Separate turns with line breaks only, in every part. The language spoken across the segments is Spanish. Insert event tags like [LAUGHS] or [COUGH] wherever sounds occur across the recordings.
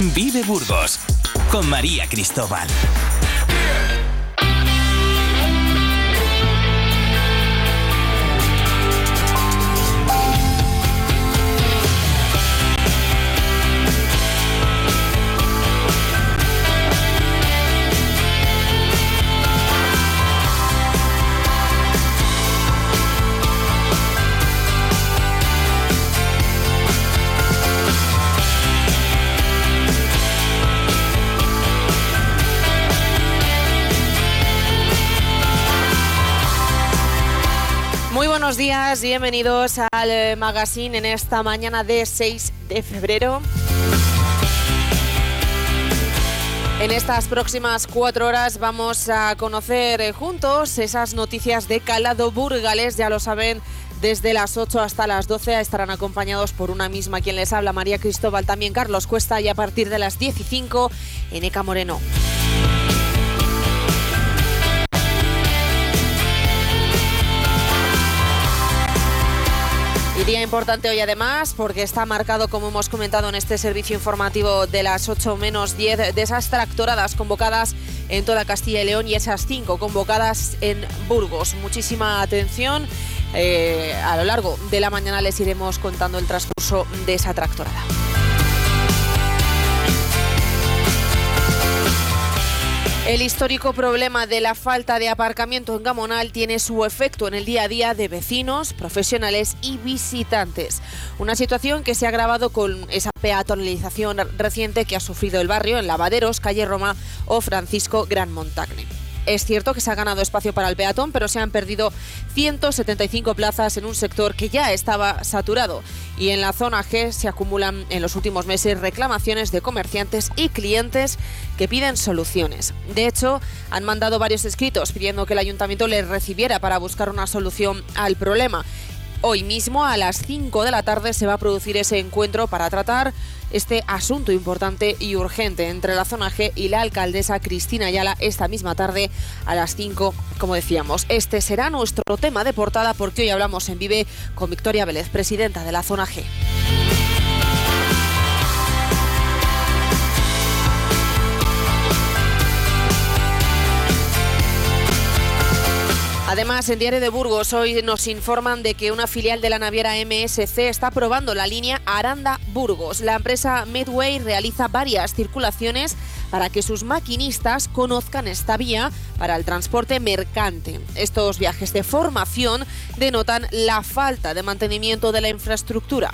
Vive Burgos con María Cristóbal.
Buenos días, bienvenidos al eh, magazine en esta mañana de 6 de febrero. En estas próximas cuatro horas vamos a conocer eh, juntos esas noticias de calado burgales, ya lo saben. Desde las 8 hasta las 12 estarán acompañados por una misma quien les habla, María Cristóbal, también Carlos Cuesta y a partir de las 15 en Eca Moreno. Día importante hoy además porque está marcado, como hemos comentado en este servicio informativo de las 8 menos 10, de esas tractoradas convocadas en toda Castilla y León y esas 5 convocadas en Burgos. Muchísima atención. Eh, a lo largo de la mañana les iremos contando el transcurso de esa tractorada. El histórico problema de la falta de aparcamiento en Gamonal tiene su efecto en el día a día de vecinos, profesionales y visitantes. Una situación que se ha agravado con esa peatonalización reciente que ha sufrido el barrio en Lavaderos, Calle Roma o Francisco Gran Montagne. Es cierto que se ha ganado espacio para el peatón, pero se han perdido 175 plazas en un sector que ya estaba saturado. Y en la zona G se acumulan en los últimos meses reclamaciones de comerciantes y clientes que piden soluciones. De hecho, han mandado varios escritos pidiendo que el ayuntamiento les recibiera para buscar una solución al problema. Hoy mismo a las 5 de la tarde se va a producir ese encuentro para tratar este asunto importante y urgente entre la zona G y la alcaldesa Cristina Ayala esta misma tarde a las 5, como decíamos. Este será nuestro tema de portada porque hoy hablamos en Vive con Victoria Vélez, presidenta de la zona G. Además, en Diario de Burgos hoy nos informan de que una filial de la naviera MSC está probando la línea Aranda-Burgos. La empresa Medway realiza varias circulaciones para que sus maquinistas conozcan esta vía para el transporte mercante. Estos viajes de formación denotan la falta de mantenimiento de la infraestructura.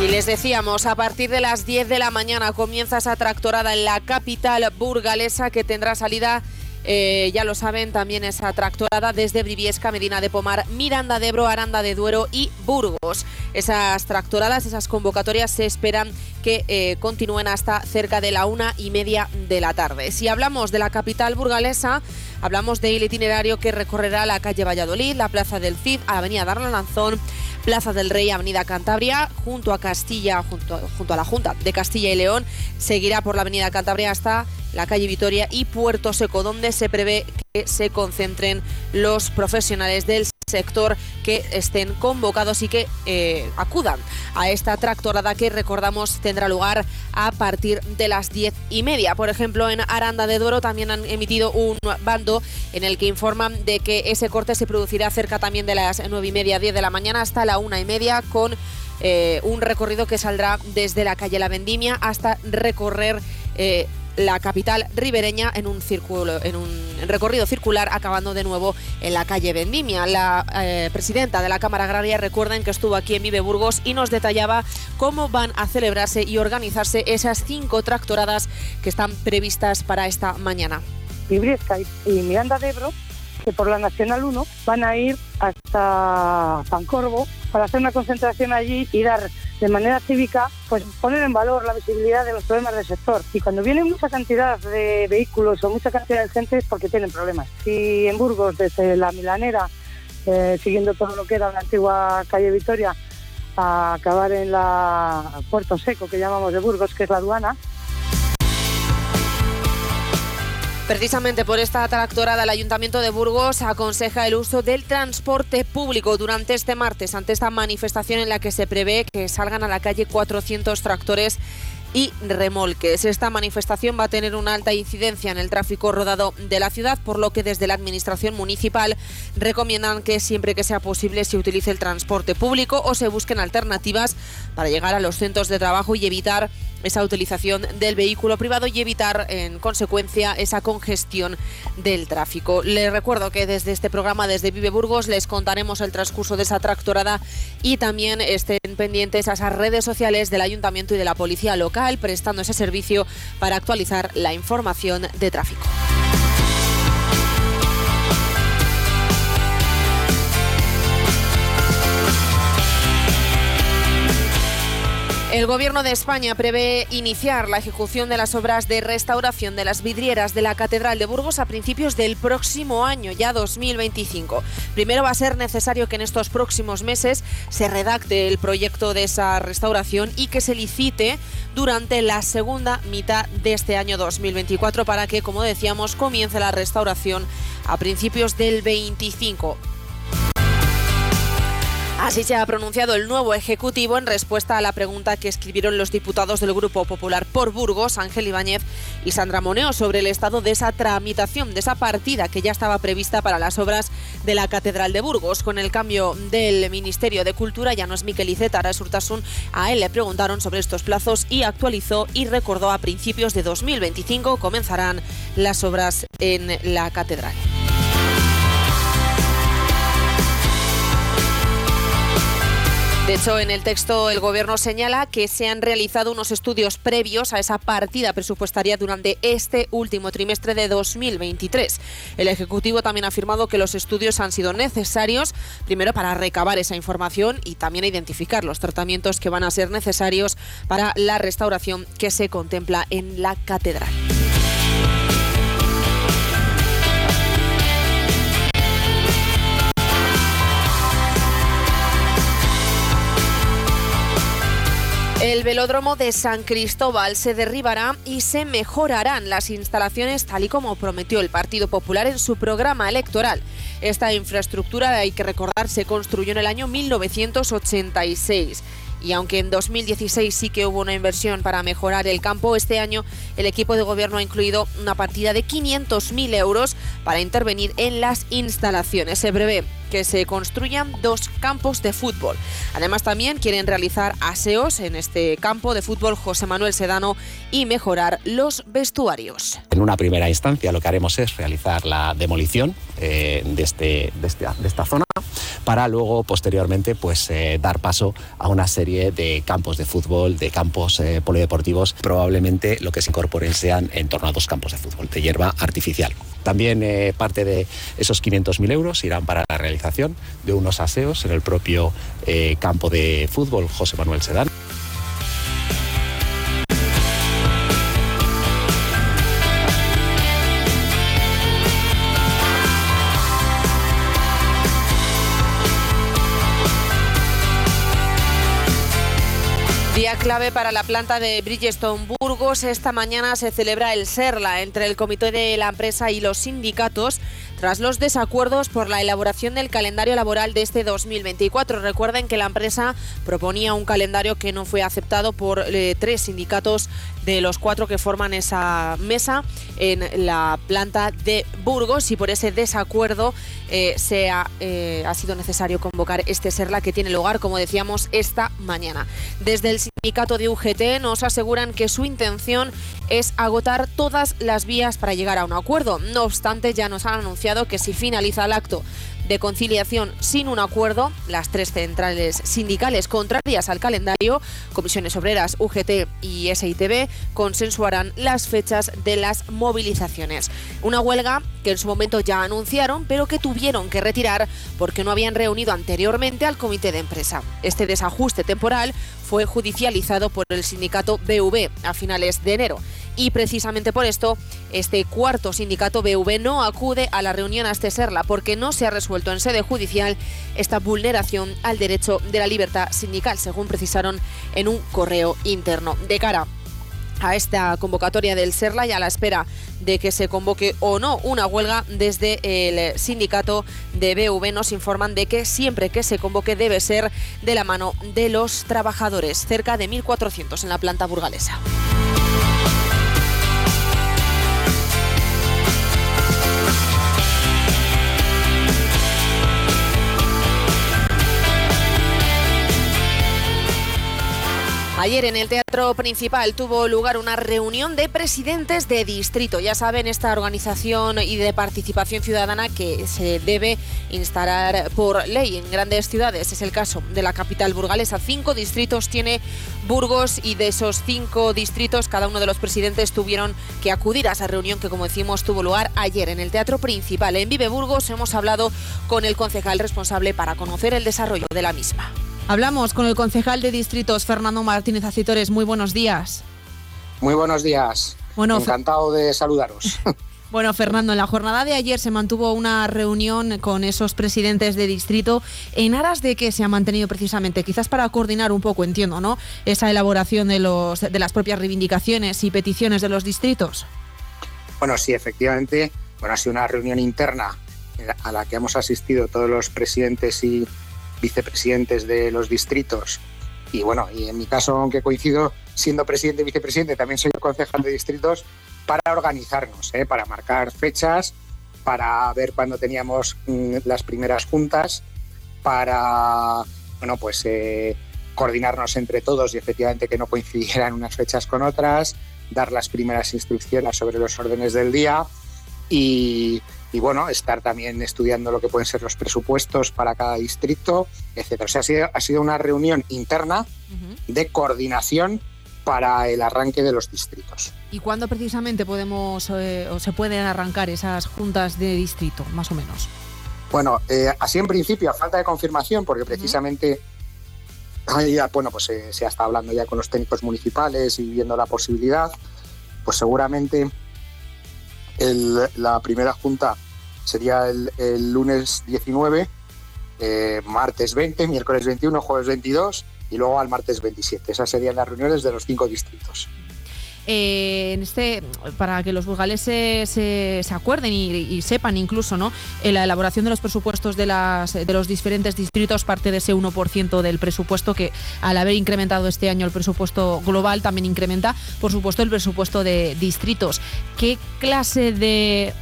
Y les decíamos, a partir de las 10 de la mañana comienza esa tractorada en la capital burgalesa que tendrá salida eh, ya lo saben, también esa tractorada desde Briviesca, Medina de Pomar, Miranda de Ebro, Aranda de Duero y Burgos. Esas tractoradas, esas convocatorias se esperan que eh, continúen hasta cerca de la una y media de la tarde. Si hablamos de la capital burgalesa, hablamos del itinerario que recorrerá la calle Valladolid, la Plaza del Cid, Avenida Darla Lanzón, Plaza del Rey, Avenida Cantabria, junto a Castilla, junto, a la Junta de Castilla y León, seguirá por la Avenida Cantabria hasta la calle Vitoria y Puerto Seco, donde se prevé que se concentren los profesionales del sector que estén convocados y que eh, acudan a esta tractorada que recordamos tendrá lugar a partir de las diez y media. Por ejemplo, en Aranda de Duero también han emitido un bando en el que informan de que ese corte se producirá cerca también de las nueve y media, diez de la mañana hasta la una y media con eh, un recorrido que saldrá desde la calle La Vendimia hasta recorrer eh, la capital ribereña en un círculo, en un recorrido circular, acabando de nuevo en la calle Vendimia. La eh, presidenta de la Cámara Agraria recuerden que estuvo aquí en Vive Burgos y nos detallaba cómo van a celebrarse y organizarse esas cinco tractoradas que están previstas para esta mañana.
Y Miranda por la Nacional 1 van a ir hasta Pancorvo para hacer una concentración allí y dar de manera cívica, pues poner en valor la visibilidad de los problemas del sector. Y cuando viene mucha cantidad de vehículos o mucha cantidad de gente es porque tienen problemas. Si en Burgos, desde la Milanera, eh, siguiendo todo lo que era la antigua calle Victoria, a acabar en la Puerto Seco, que llamamos de Burgos, que es la aduana,
Precisamente por esta tractorada, el Ayuntamiento de Burgos aconseja el uso del transporte público durante este martes, ante esta manifestación en la que se prevé que salgan a la calle 400 tractores y remolques. Esta manifestación va a tener una alta incidencia en el tráfico rodado de la ciudad, por lo que desde la Administración Municipal recomiendan que siempre que sea posible se utilice el transporte público o se busquen alternativas para llegar a los centros de trabajo y evitar esa utilización del vehículo privado y evitar en consecuencia esa congestión del tráfico. Les recuerdo que desde este programa, desde Vive Burgos, les contaremos el transcurso de esa tractorada y también estén pendientes a esas redes sociales del Ayuntamiento y de la Policía Local prestando ese servicio para actualizar la información de tráfico. El Gobierno de España prevé iniciar la ejecución de las obras de restauración de las vidrieras de la Catedral de Burgos a principios del próximo año, ya 2025. Primero va a ser necesario que en estos próximos meses se redacte el proyecto de esa restauración y que se licite durante la segunda mitad de este año 2024 para que, como decíamos, comience la restauración a principios del 25. Así se ha pronunciado el nuevo Ejecutivo en respuesta a la pregunta que escribieron los diputados del Grupo Popular por Burgos, Ángel Ibáñez y Sandra Moneo, sobre el estado de esa tramitación, de esa partida que ya estaba prevista para las obras de la Catedral de Burgos. Con el cambio del Ministerio de Cultura, ya no es Miquel Iceta, ahora es Urtasun, a él le preguntaron sobre estos plazos y actualizó y recordó a principios de 2025 comenzarán las obras en la Catedral. De hecho, en el texto el Gobierno señala que se han realizado unos estudios previos a esa partida presupuestaria durante este último trimestre de 2023. El Ejecutivo también ha afirmado que los estudios han sido necesarios, primero para recabar esa información y también identificar los tratamientos que van a ser necesarios para la restauración que se contempla en la catedral. El velódromo de San Cristóbal se derribará y se mejorarán las instalaciones tal y como prometió el Partido Popular en su programa electoral. Esta infraestructura, hay que recordar, se construyó en el año 1986 y aunque en 2016 sí que hubo una inversión para mejorar el campo, este año el equipo de gobierno ha incluido una partida de 500.000 euros para intervenir en las instalaciones. Se prevé que se construyan dos campos de fútbol. Además también quieren realizar aseos en este campo de fútbol José Manuel Sedano y mejorar los vestuarios.
En una primera instancia lo que haremos es realizar la demolición eh, de, este, este, de, esta zona para luego posteriormente pues eh, dar paso a una serie de campos de fútbol, de campos eh, polideportivos. Probablemente lo que se incorporen sean en torno a dos campos de fútbol de hierba artificial. También parte de esos 500.000 euros irán para la realización de unos aseos en el propio campo de fútbol José Manuel Sedán.
Clave para la planta de Bridgestone Burgos. Esta mañana se celebra el SERLA entre el comité de la empresa y los sindicatos tras los desacuerdos por la elaboración del calendario laboral de este 2024. Recuerden que la empresa proponía un calendario que no fue aceptado por eh, tres sindicatos de los cuatro que forman esa mesa en la planta de Burgos y por ese desacuerdo eh, se ha, eh, ha, sido necesario convocar este SERLA que tiene lugar, como decíamos, esta mañana. Desde el sindicato de UGT nos aseguran que su intención es agotar todas las vías para llegar a un acuerdo. No obstante, ya nos han anunciado que si finaliza el acto de conciliación sin un acuerdo, las tres centrales sindicales contrarias al calendario, Comisiones Obreras, UGT y SITB, consensuarán las fechas de las movilizaciones. Una huelga que en su momento ya anunciaron, pero que tuvieron que retirar porque no habían reunido anteriormente al comité de empresa. Este desajuste temporal fue judicializado por el sindicato BV a finales de enero. Y precisamente por esto, este cuarto sindicato BV no acude a la reunión a este Serla porque no se ha resuelto en sede judicial esta vulneración al derecho de la libertad sindical, según precisaron en un correo interno. De cara a esta convocatoria del SERLA y a la espera de que se convoque o no una huelga desde el sindicato de BV nos informan de que siempre que se convoque debe ser de la mano de los trabajadores, cerca de 1.400 en la planta burgalesa. Ayer en el Teatro Principal tuvo lugar una reunión de presidentes de distrito. Ya saben, esta organización y de participación ciudadana que se debe instalar por ley en grandes ciudades. Es el caso de la capital burgalesa. Cinco distritos tiene Burgos y de esos cinco distritos cada uno de los presidentes tuvieron que acudir a esa reunión que, como decimos, tuvo lugar ayer en el Teatro Principal. En Vive Burgos hemos hablado con el concejal responsable para conocer el desarrollo de la misma. Hablamos con el concejal de distritos, Fernando Martínez Acitores. Muy buenos días.
Muy buenos días. Bueno, Encantado de saludaros. [LAUGHS]
Bueno, Fernando, en la jornada de ayer se mantuvo una reunión con esos presidentes de distrito en aras de que se ha mantenido precisamente, quizás para coordinar un poco, entiendo, ¿no? Esa elaboración de, los, de las propias reivindicaciones y peticiones de los distritos.
Bueno, sí, efectivamente. Bueno, ha sido una reunión interna a la que hemos asistido todos los presidentes y vicepresidentes de los distritos. Y bueno, y en mi caso, aunque coincido siendo presidente y vicepresidente, también soy concejal de distritos para organizarnos, ¿eh? para marcar fechas, para ver cuándo teníamos mm, las primeras juntas, para bueno, pues eh, coordinarnos entre todos y efectivamente que no coincidieran unas fechas con otras, dar las primeras instrucciones sobre los órdenes del día y, y bueno, estar también estudiando lo que pueden ser los presupuestos para cada distrito, etcétera. O sea, ha sido, ha sido una reunión interna de coordinación para el arranque de los distritos.
¿Y cuándo precisamente podemos eh, o se pueden arrancar esas juntas de distrito, más o menos?
Bueno, eh, así en principio, a falta de confirmación, porque precisamente bueno, pues eh, se ha estado hablando ya con los técnicos municipales y viendo la posibilidad, pues seguramente la primera junta sería el, lunes 19, eh, martes 20, miércoles 21, jueves 22 y luego al martes 27. Esas serían las reuniones de los cinco distritos.
Eh, en este, para que los burgaleses se, acuerden y, sepan incluso, ¿no? En la elaboración de los presupuestos de, las, de los diferentes distritos parte de ese 1% del presupuesto que al haber incrementado este año el presupuesto global también incrementa, por supuesto, el presupuesto de distritos. ¿Qué clase de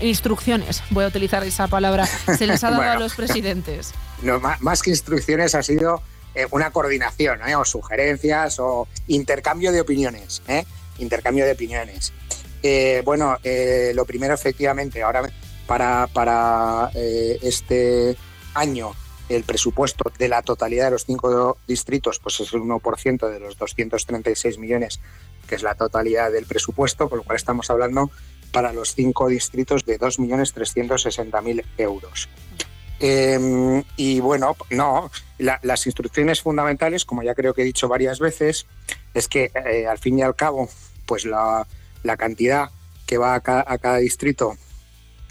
instrucciones, voy a utilizar esa palabra, se les ha dado a los presidentes?
No, más, que instrucciones ha sido eh, una coordinación, ¿eh? o sugerencias, o intercambio de opiniones. ¿eh? Intercambio de opiniones. Eh, bueno, eh, lo primero efectivamente, ahora para, para eh, este año el presupuesto de la totalidad de los cinco distritos pues es el 1% de los 236 millones, que es la totalidad del presupuesto, con lo cual estamos hablando para los cinco distritos de 2.360.000 euros. Em, y bueno, no, las instrucciones fundamentales, como ya creo que he dicho varias veces, es que al fin y al cabo pues la, cantidad que va a cada, distrito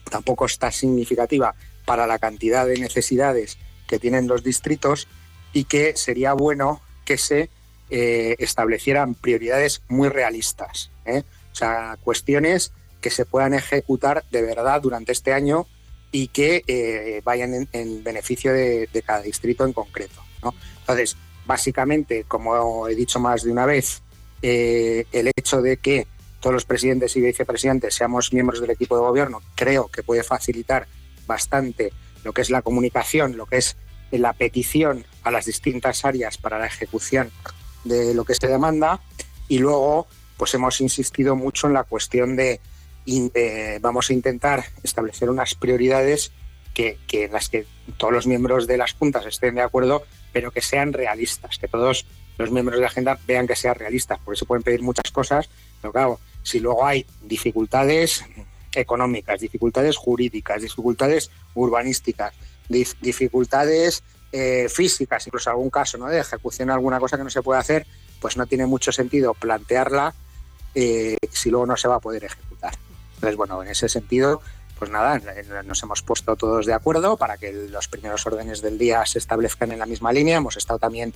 tampoco está significativa para la cantidad de necesidades que tienen los distritos y que sería bueno que se eh, establecieran prioridades muy realistas. ¿eh? O sea, cuestiones que se puedan ejecutar de verdad durante este año y que eh, vayan en, beneficio de, cada distrito en concreto. Entonces, básicamente, como he dicho más de una vez, eh, el hecho de que todos los presidentes y vicepresidentes seamos miembros del equipo de gobierno, creo que puede facilitar bastante lo que es la comunicación, lo que es la petición a las distintas áreas para la ejecución de lo que se demanda. Y luego, pues hemos insistido mucho en la cuestión de, vamos a intentar establecer unas prioridades que, en las que todos los miembros de las juntas estén de acuerdo, pero que sean realistas, que todos los miembros de la agenda vean que sea realista, porque se pueden pedir muchas cosas, pero claro, si luego hay dificultades económicas, dificultades jurídicas, dificultades urbanísticas, dificultades eh, físicas, incluso algún caso ¿no? de ejecución alguna cosa que no se puede hacer, pues no tiene mucho sentido plantearla eh, si luego no se va a poder ejecutar. Entonces, bueno, en ese sentido, pues nada, nos hemos puesto todos de acuerdo para que los primeros órdenes del día se establezcan en la misma línea. Hemos estado también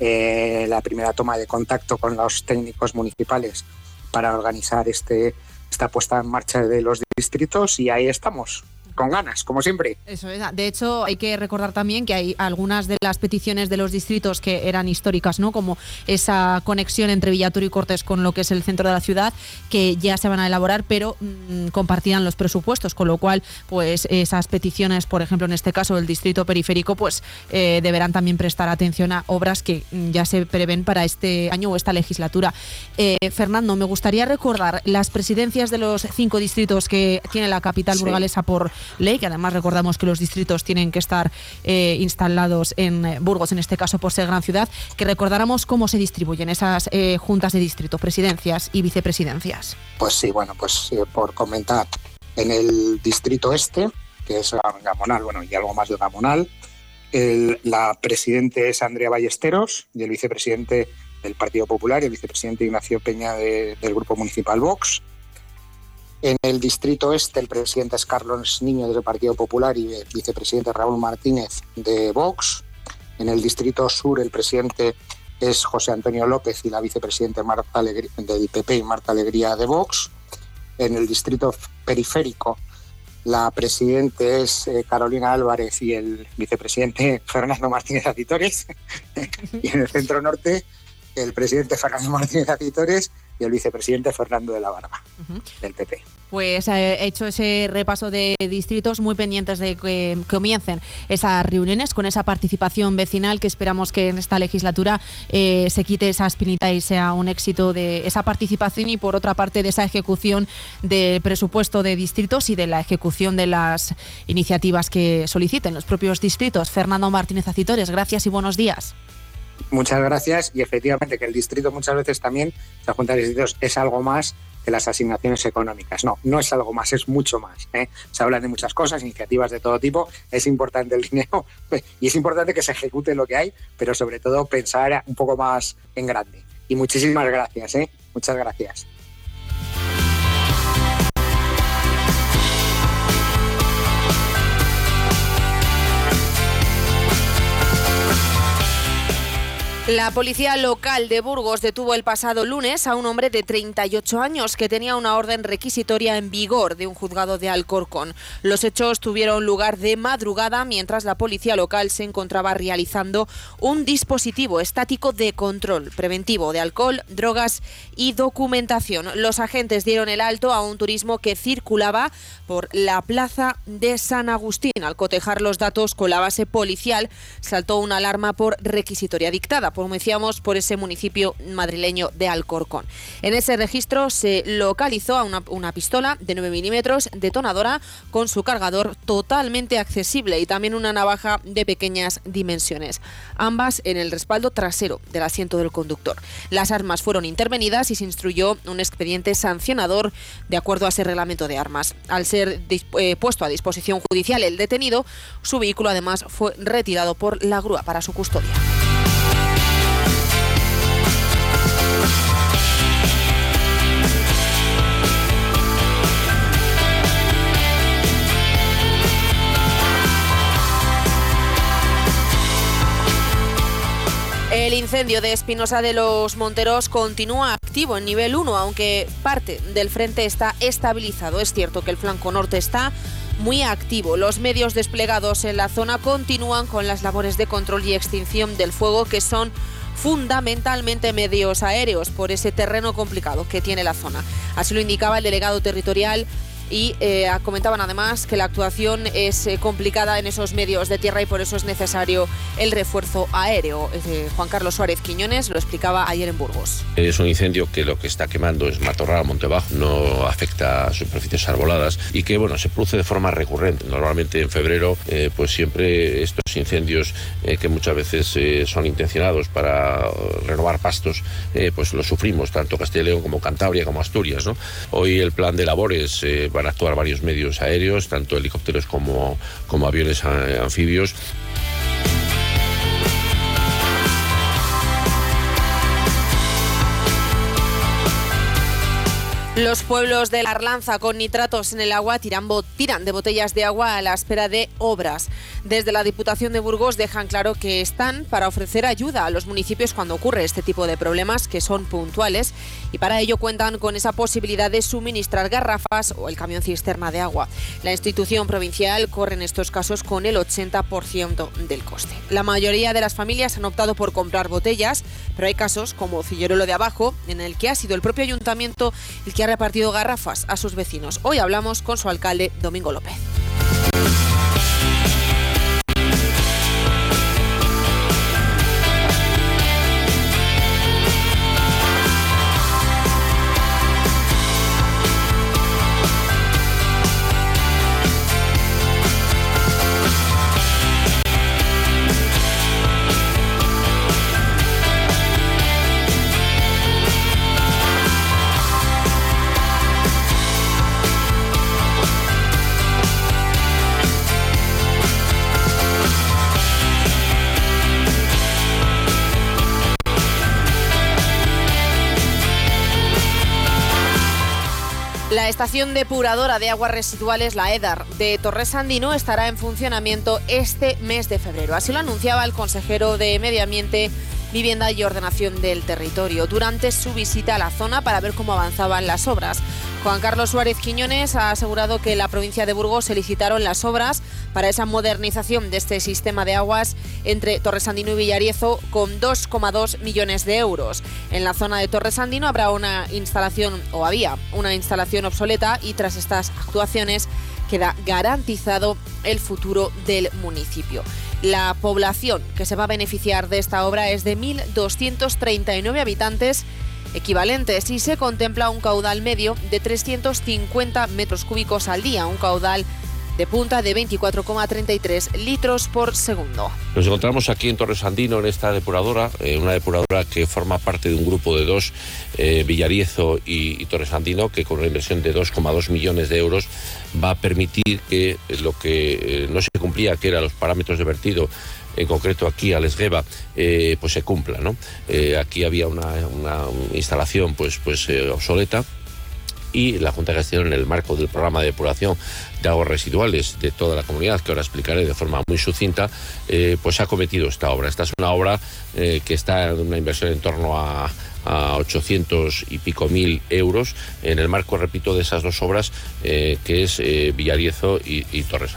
eh, la primera toma de contacto con los técnicos municipales para organizar este, esta puesta en marcha de los distritos y ahí estamos con ganas, como siempre.
Eso es. De hecho, hay que recordar también que hay algunas de las peticiones de los distritos que eran históricas, ¿no? Como esa conexión entre Villatur y Cortes con lo que es el centro de la ciudad, que ya se van a elaborar, pero mm, compartían los presupuestos, con lo cual, pues esas peticiones, por ejemplo, en este caso del distrito periférico, pues eh, deberán también prestar atención a obras que mm, ya se prevén para este año o esta legislatura. Eh, Fernando, me gustaría recordar las presidencias de los cinco distritos que tiene la capital burgalesa por ley, que además recordamos que los distritos tienen que estar eh, instalados en eh, Burgos, en este caso por ser gran ciudad, que recordáramos cómo se distribuyen esas eh, juntas de distrito, presidencias y vicepresidencias.
Pues sí, bueno, pues por comentar, en el distrito este, que es Gamonal, bueno, y algo más de Gamonal, la presidente es Andrea Ballesteros y el vicepresidente del Partido Popular y el vicepresidente Ignacio Peña del Grupo Municipal Vox. En el distrito este, el presidente es Carlos Niño del Partido Popular y el vicepresidente Raúl Martínez de Vox. En el distrito sur, el presidente es José Antonio López y la vicepresidenta Marta del PP y Marta Alegría de Vox. En el distrito periférico, la presidente es eh, Carolina Álvarez y el vicepresidente [LAUGHS] Fernando Martínez Acitores. [LAUGHS] y en el centro norte, el presidente Fernando Martínez Acitores y el vicepresidente Fernando de la Barba, del PP.
Pues he hecho ese repaso de distritos muy pendientes de que comiencen esas reuniones con esa participación vecinal que esperamos que en esta legislatura eh, se quite esa espinita y sea un éxito de esa participación y por otra parte de esa ejecución del presupuesto de distritos y de la ejecución de las iniciativas que soliciten los propios distritos. Fernando Martínez Acitores, gracias y buenos días.
Muchas gracias y efectivamente que el distrito muchas veces también, la Junta de Distritos es algo más que las asignaciones económicas. No, no es algo más, es mucho más. ¿eh? Se habla de muchas cosas, iniciativas de todo tipo, es importante el [LAUGHS] dinero y es importante que se ejecute lo que hay, pero sobre todo pensar un poco más en grande. Y muchísimas gracias, ¿eh? muchas gracias.
La policía local de Burgos detuvo el pasado lunes a un hombre de 38 años que tenía una orden requisitoria en vigor de un juzgado de Alcorcón. Los hechos tuvieron lugar de madrugada mientras la policía local se encontraba realizando un dispositivo estático de control preventivo de alcohol, drogas y documentación. Los agentes dieron el alto a un turismo que circulaba por la plaza de San Agustín. Al cotejar los datos con la base policial, saltó una alarma por requisitoria dictada como decíamos, por ese municipio madrileño de Alcorcón. En ese registro se localizó una, pistola de 9 milímetros detonadora con su cargador totalmente accesible y también una navaja de pequeñas dimensiones, ambas en el respaldo trasero del asiento del conductor. Las armas fueron intervenidas y se instruyó un expediente sancionador de acuerdo a ese reglamento de armas. Al ser eh, puesto a disposición judicial el detenido, su vehículo además fue retirado por la grúa para su custodia. El incendio de Espinosa de los Monteros continúa activo en nivel 1, aunque parte del frente está estabilizado. Es cierto que el flanco norte está muy activo. Los medios desplegados en la zona continúan con las labores de control y extinción del fuego que son fundamentalmente medios aéreos por ese terreno complicado que tiene la zona. Así lo indicaba el delegado territorial y eh, comentaban además que la actuación es eh, complicada en esos medios de tierra y por eso es necesario el refuerzo aéreo. Eh, Juan Carlos Suárez Quiñones lo explicaba ayer en Burgos.
Es un incendio que lo que está quemando es matorral, monte bajo, no afecta a superficies arboladas y que bueno se produce de forma recurrente. Normalmente en febrero pues siempre estos incendios que muchas veces son intencionados para renovar pastos pues los sufrimos tanto Castilla y León como Cantabria como Asturias. ¿no? Hoy el plan de labores actuar varios medios aéreos, tanto helicópteros como, como aviones eh, anfibios.
Los pueblos de la Arlanza con nitratos en el agua tiran, tiran, de botellas de agua a la espera de obras. Desde la Diputación de Burgos dejan claro que están para ofrecer ayuda a los municipios cuando ocurre este tipo de problemas que son puntuales y para ello cuentan con esa posibilidad de suministrar garrafas o el camión cisterna de agua. La institución provincial corre en estos casos con el 80% del coste. La mayoría de las familias han optado por comprar botellas, pero hay casos como Cillorolo de Abajo en el que ha sido el propio ayuntamiento el que ha repartido garrafas a sus vecinos. Hoy hablamos con su alcalde, Domingo López. Estación depuradora de aguas residuales, la EDAR, de Torres Sandino estará en funcionamiento este mes de febrero. Así lo anunciaba el consejero de Medio Ambiente, Vivienda y Ordenación del Territorio durante su visita a la zona para ver cómo avanzaban las obras. Juan Carlos Suárez Quiñones ha asegurado que la provincia de Burgos se licitaron las obras para esa modernización de este sistema de aguas entre Torresandino y Villariezo con 2,2 millones de euros. En la zona de Torresandino habrá una instalación, o había una instalación obsoleta y tras estas actuaciones queda garantizado el futuro del municipio. La población que se va a beneficiar de esta obra es de 1.239 habitantes equivalentes y se contempla un caudal medio de 350 metros cúbicos al día, un caudal de punta de 24,33 litros por segundo.
Nos encontramos aquí en Torres Andino en esta depuradora, eh, una depuradora que forma parte de un grupo de dos, eh, Villariezo y, Torres Andino, que con una inversión de 2,2 millones de euros va a permitir que lo que eh, no se cumplía, que eran los parámetros de vertido, en concreto aquí al Esgueva, pues se cumpla. ¿no? aquí había una, una instalación pues, pues obsoleta y la Junta de Gestión en el marco del programa de depuración de residuales de toda la comunidad, que ahora explicaré de forma muy sucinta, eh, pues ha cometido esta obra. Esta es una obra eh, que está en una inversión en torno a, a 800 y pico mil euros en el marco, repito, de esas dos obras, eh, que es Villariezo y, y Torres.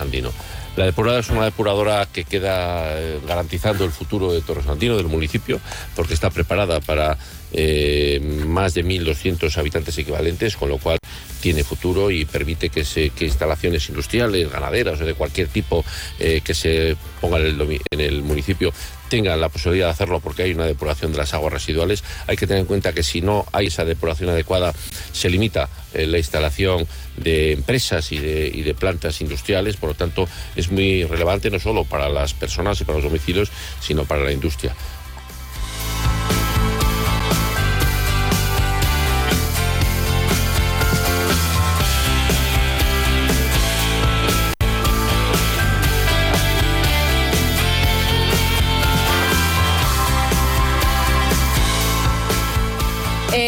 La depuradora es una depuradora que queda garantizando el futuro de Torres Andino, del municipio, porque está preparada para eh, más de 1.200 habitantes equivalentes, con lo cual tiene futuro y permite que, se, que instalaciones industriales, ganaderas o de cualquier tipo eh, que se pongan en el, municipio tengan la posibilidad de hacerlo porque hay una depuración de las aguas residuales. Hay que tener en cuenta que si no hay esa depuración adecuada, se limita eh, la instalación de empresas y de, y de, plantas industriales. Por lo tanto, es muy relevante no solo para las personas y para los domicilios, sino para la industria.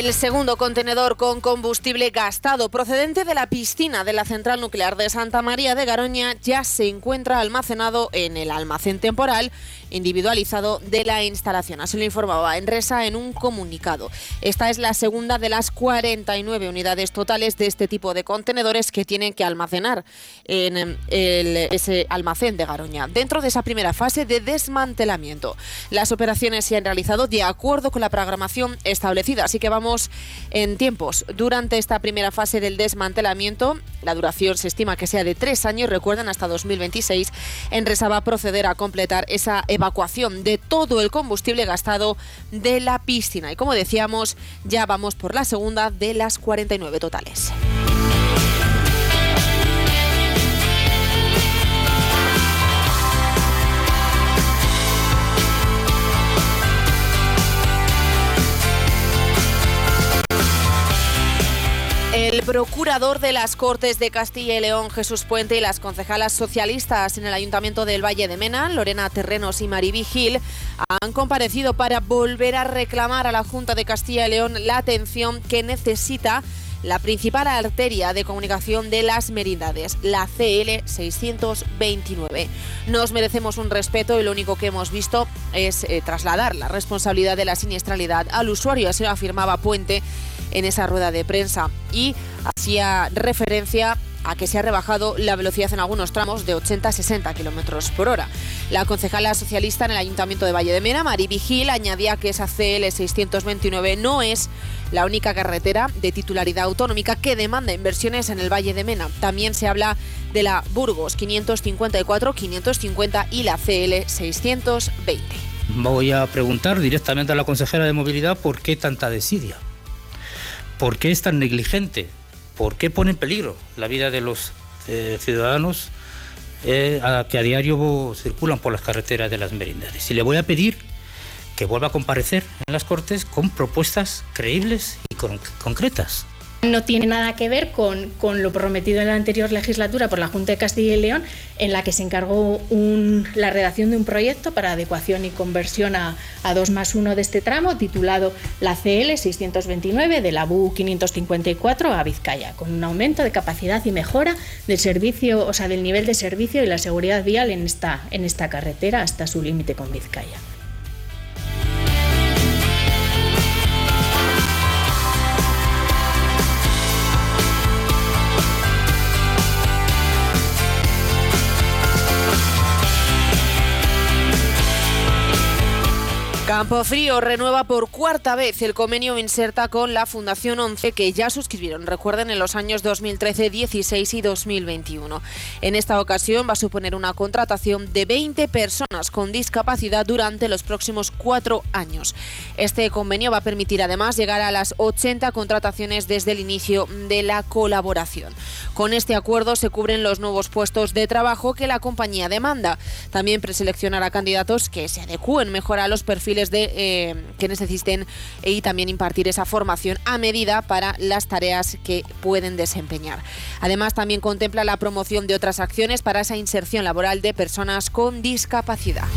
El segundo contenedor con combustible gastado procedente de la piscina de la central nuclear de Santa María de Garoña ya se encuentra almacenado en el almacén temporal individualizado de la instalación. Así lo informaba Enresa en un comunicado. Esta es la segunda de las 49 unidades totales de este tipo de contenedores que tienen que almacenar en ese almacén de Garoña. Dentro de esa primera fase de desmantelamiento, las operaciones se han realizado de acuerdo con la programación establecida. Así que vamos en tiempos. Durante esta primera fase del desmantelamiento, la duración se estima que sea de tres años, recuerden, hasta 2026, Enresa va a proceder a completar esa evacuación de todo el combustible gastado de la piscina. Y como decíamos, ya vamos por la segunda de las 49 totales. El procurador de las Cortes de Castilla y León, Jesús Puente, y las concejalas socialistas en el Ayuntamiento del Valle de Mena, Lorena Terrenos y Maribí Gil, han comparecido para volver a reclamar a la Junta de Castilla y León la atención que necesita la principal arteria de comunicación de las merindades, la CL 629. Nos merecemos un respeto y lo único que hemos visto es eh, trasladar la responsabilidad de la siniestralidad al usuario, así lo afirmaba Puente en esa rueda de prensa y hacía referencia a que se ha rebajado la velocidad en algunos tramos de 80 a 60 kilómetros por hora. La concejala socialista en el Ayuntamiento de Valle de Mena, Mari Vigil, añadía que esa CL 629 no es la única carretera de titularidad autonómica que demanda inversiones en el Valle de Mena. También se habla de la Burgos 554, 550 y la CL 620.
Voy a preguntar directamente a la consejera de movilidad por qué tanta desidia. ¿Por qué es tan negligente? ¿Por qué pone en peligro la vida de los eh, ciudadanos eh, que a diario circulan por las carreteras de las merindades? Y le voy a pedir que vuelva a comparecer en las Cortes con propuestas creíbles y concretas.
No tiene nada que ver con, lo prometido en la anterior legislatura por la Junta de Castilla y León, en la que se encargó la redacción de un proyecto para adecuación y conversión a, a 2 más 1 de este tramo, titulado la CL 629 de la BU 554 a Vizcaya, con un aumento de capacidad y mejora del servicio, o sea, del nivel de servicio y la seguridad vial en esta, en esta carretera hasta su límite con Vizcaya.
Campo Frío renueva por cuarta vez el convenio Inserta con la Fundación 11 que ya suscribieron, recuerden, en los años 2013, 16 y 2021. En esta ocasión va a suponer una contratación de 20 personas con discapacidad durante los próximos cuatro años. Este convenio va a permitir además llegar a las 80 contrataciones desde el inicio de la colaboración. Con este acuerdo se cubren los nuevos puestos de trabajo que la compañía demanda. También preseleccionará candidatos que se adecúen mejor a los perfiles de eh, que necesiten y también impartir esa formación a medida para las tareas que pueden desempeñar. Además, también contempla la promoción de otras acciones para esa inserción laboral de personas con discapacidad.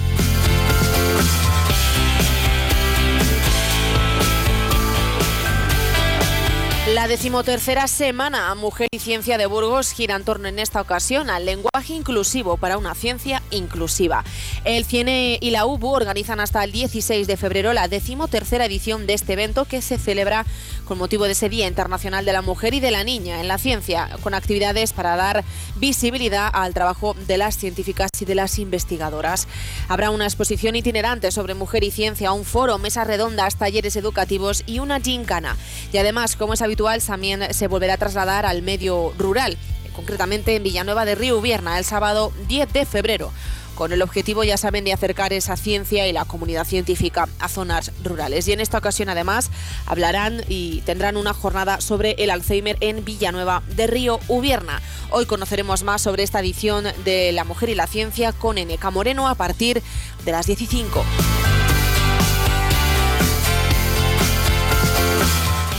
La decimotercera semana Mujer y Ciencia de Burgos gira en torno en esta ocasión al lenguaje inclusivo para una ciencia inclusiva. El CIENE y la UBU organizan hasta el 16 de febrero la decimotercera edición de este evento que se celebra con motivo de ese Día Internacional de la Mujer y de la Niña en la Ciencia, con actividades para dar visibilidad al trabajo de las científicas y de las investigadoras. Habrá una exposición itinerante sobre mujer y ciencia, un foro, mesas redondas, talleres educativos y una gincana. Y además, como es habitual, también se volverá a trasladar al medio rural, concretamente en Villanueva de Río Ubierna, el sábado 10 de febrero con el objetivo, ya saben, de acercar esa ciencia y la comunidad científica a zonas rurales. Y en esta ocasión, además, hablarán y tendrán una jornada sobre el Alzheimer en Villanueva de Río Ubierna. Hoy conoceremos más sobre esta edición de La Mujer y la Ciencia con Eneca Moreno a partir de las 15.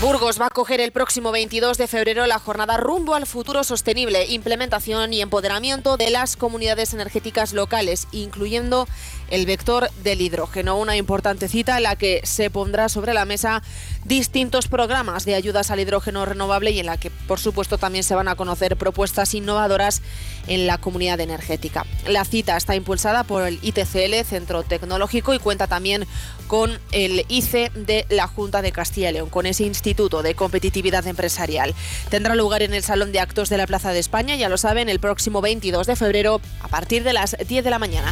Burgos va a coger el próximo 22 de febrero la jornada rumbo al futuro sostenible, implementación y empoderamiento de las comunidades energéticas locales, incluyendo el vector del hidrógeno. Una importante cita en la que se pondrá sobre la mesa distintos programas de ayudas al hidrógeno renovable y en la que, por supuesto, también se van a conocer propuestas innovadoras en la comunidad energética. La cita está impulsada por el ITCL, Centro Tecnológico, y cuenta también con el ICE de la Junta de Castilla y León, con ese Instituto de Competitividad Empresarial. Tendrá lugar en el Salón de Actos de la Plaza de España, ya lo saben, el próximo 22 de febrero a partir de las 10 de la mañana.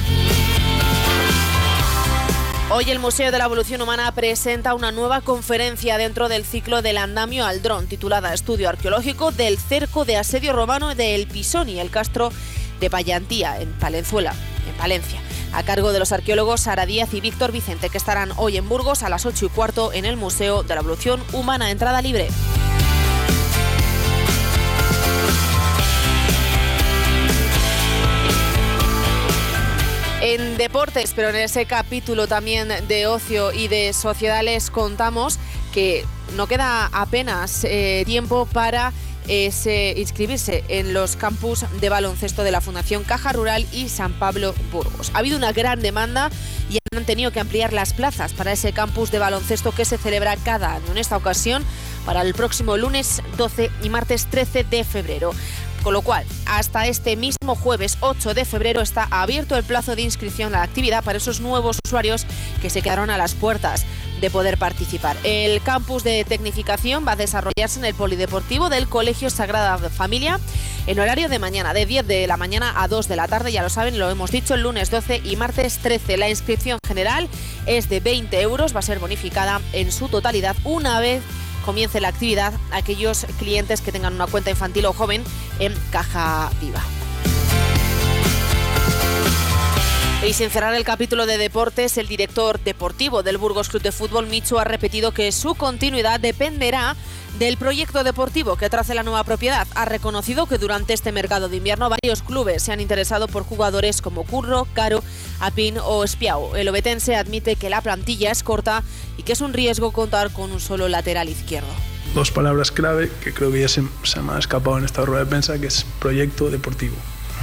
Hoy el Museo de la Evolución Humana presenta una nueva conferencia dentro del ciclo del andamio al dron, titulada Estudio Arqueológico del cerco de asedio romano de El Pisoni, el castro de Payantía, en Palenzuela, en Palencia, a cargo de los arqueólogos Sara Díaz y Víctor Vicente, que estarán hoy en Burgos a las 8 y cuarto en el Museo de la Evolución Humana, entrada libre. En deportes, pero en ese capítulo también de ocio y de sociedad les contamos que no queda apenas eh, tiempo para inscribirse en los campus de baloncesto de la Fundación Caja Rural y San Pablo Burgos. Ha habido una gran demanda y han tenido que ampliar las plazas para ese campus de baloncesto que se celebra cada año. En esta ocasión, para el próximo lunes 12 y martes 13 de febrero. Con lo cual, hasta este mismo jueves 8 de febrero está abierto el plazo de inscripción a la actividad para esos nuevos usuarios que se quedaron a las puertas de poder participar. El campus de tecnificación va a desarrollarse en el Polideportivo del Colegio Sagrada Familia en horario de mañana, de 10 de la mañana a 2 de la tarde, ya lo saben, lo hemos dicho, el lunes 12 y martes 13. La inscripción general es de 20 euros, va a ser bonificada en su totalidad una vez comience la actividad aquellos clientes que tengan una cuenta infantil o joven en Caja Viva. Y sin cerrar el capítulo de deportes, el director deportivo del Burgos Club de Fútbol, Michu, ha repetido que su continuidad dependerá del proyecto deportivo que trace la nueva propiedad. Ha reconocido que durante este mercado de invierno varios clubes se han interesado por jugadores como Curro, Caro, Apin o Espiao. El obetense admite que la plantilla es corta y que es un riesgo contar con un solo lateral izquierdo.
Dos palabras clave que creo que ya se, me ha escapado en esta rueda de prensa, que es proyecto deportivo.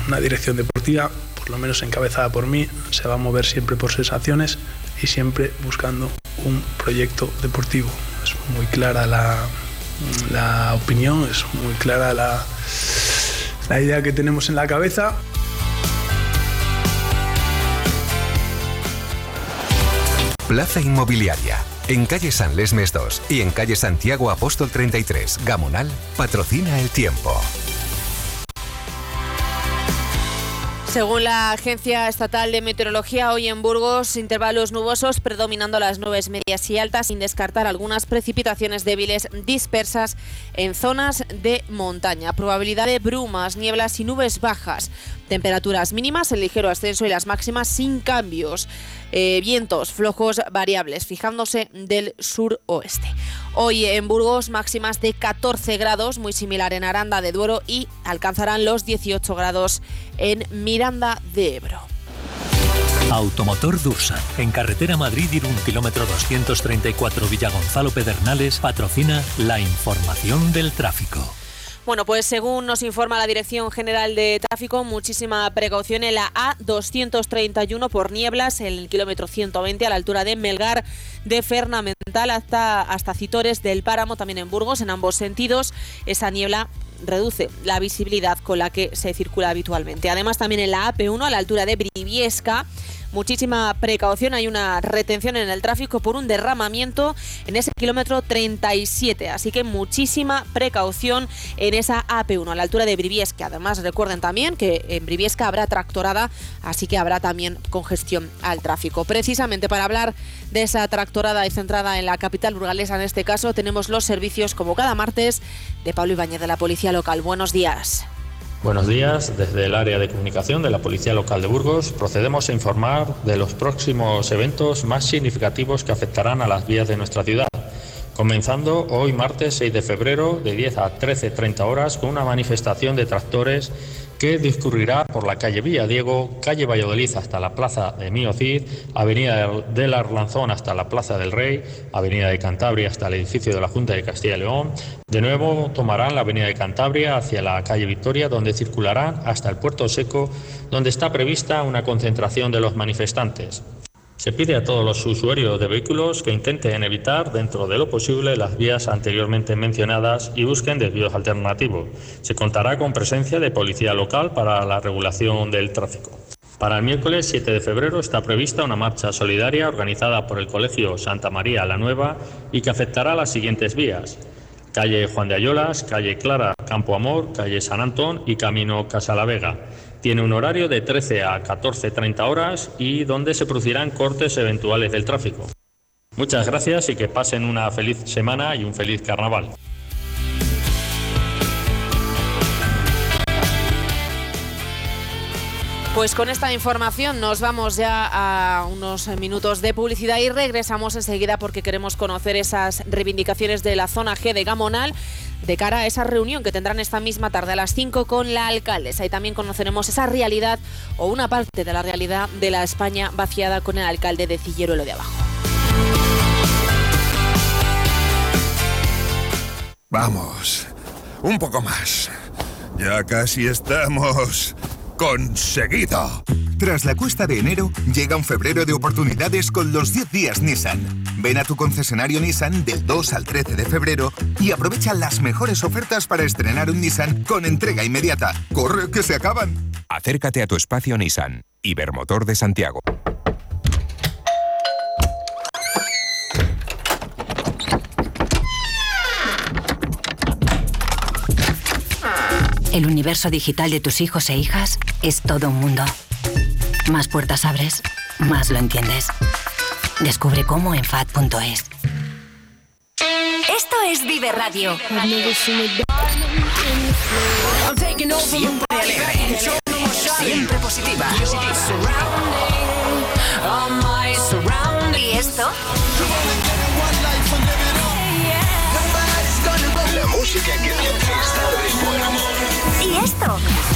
Una dirección deportiva por lo menos encabezada por mí, se va a mover siempre por sensaciones y siempre buscando un proyecto deportivo. Es muy clara la, la opinión, es muy clara la, la idea que tenemos en la cabeza.
Plaza Inmobiliaria. En calle San Lesmes 2 y en calle Santiago Apóstol 33, Gamonal, patrocina el tiempo.
Según la Agencia Estatal de Meteorología, hoy en Burgos, intervalos nubosos predominando las nubes medias y altas, sin descartar algunas precipitaciones débiles dispersas en zonas de montaña. Probabilidad de brumas, nieblas y nubes bajas. Temperaturas mínimas en ligero ascenso y las máximas sin cambios. Eh, vientos flojos variables, fijándose del sur-oeste. Hoy en Burgos máximas de 14 grados, muy similar en Aranda de Duero y alcanzarán los 18 grados en Miranda de Ebro.
Automotor Dursa, en carretera Madrid Irún, kilómetro 234 Villagonzalo Pedernales, patrocina la información del tráfico.
Bueno, pues según nos informa la Dirección General de Tráfico, muchísima precaución en la A231 por nieblas, en el kilómetro 120 a la altura de Melgar de Fernamental hasta, hasta Citores del Páramo, también en Burgos, en ambos sentidos. Esa niebla reduce la visibilidad con la que se circula habitualmente. Además, también en la AP1 a la altura de Briviesca muchísima precaución. Hay una retención en el tráfico por un derramamiento en ese kilómetro 37. Así que muchísima precaución en esa AP1 a la altura de Briviesca. Además, recuerden también que en Briviesca habrá tractorada, así que habrá también congestión al tráfico. Precisamente para hablar de esa tractorada y centrada en la capital burgalesa, en este caso, tenemos los servicios como cada martes de Pablo Ibáñez de la Policía Local. Buenos días.
Buenos días, desde el área de comunicación de la Policía Local de Burgos procedemos a informar de los próximos eventos más significativos que afectarán a las vías de nuestra ciudad, comenzando hoy martes 6 de febrero de 10 a 13.30 horas con una manifestación de tractores que discurrirá por la calle Villa Diego, calle Valladolid hasta la plaza de Mío Cid, avenida del Arlanzón hasta la plaza del Rey, avenida de Cantabria hasta el edificio de la Junta de Castilla y León. De nuevo tomarán la avenida de Cantabria hacia la calle Victoria, donde circularán hasta el puerto seco, donde está prevista una concentración de los manifestantes. Se pide a todos los usuarios de vehículos que intenten evitar, dentro de lo posible, las vías anteriormente mencionadas y busquen desvíos alternativos. Se contará con presencia de policía local para la regulación del tráfico. Para el miércoles 7 de febrero está prevista una marcha solidaria organizada por el Colegio Santa María la Nueva y que afectará las siguientes vías. Calle Juan de Ayolas, calle Clara Campo Amor, calle San Antón y camino Casa la Vega. Tiene un horario de 13 a 14.30 horas y donde se producirán cortes eventuales del tráfico. Muchas gracias y que pasen una feliz semana y un feliz carnaval.
Pues con esta información nos vamos ya a unos minutos de publicidad y regresamos enseguida porque queremos conocer esas reivindicaciones de la zona G de Gamonal de cara a esa reunión que tendrán esta misma tarde a las 5 con la alcaldesa. Ahí también conoceremos esa realidad o una parte de la realidad de la España vaciada con el alcalde de Cilleruelo de Abajo.
Vamos, un poco más. Ya casi estamos conseguido. Tras la cuesta de enero, llega un febrero de oportunidades con los 10 días Nissan. Ven a tu concesionario Nissan del 2 al 13 de febrero y aprovecha las mejores ofertas para estrenar un Nissan con entrega inmediata. ¡Corre, que se acaban!
Acércate a tu espacio Nissan. Ibermotor de Santiago.
El universo digital de tus hijos e hijas es todo un mundo. Más puertas abres, más lo entiendes. Descubre cómo en FAD.es.
Esto es Vive Radio.
Siempre alegre. Siempre positiva.
¿Y esto?
La música que te hace estar de buen humor.
¿Y esto?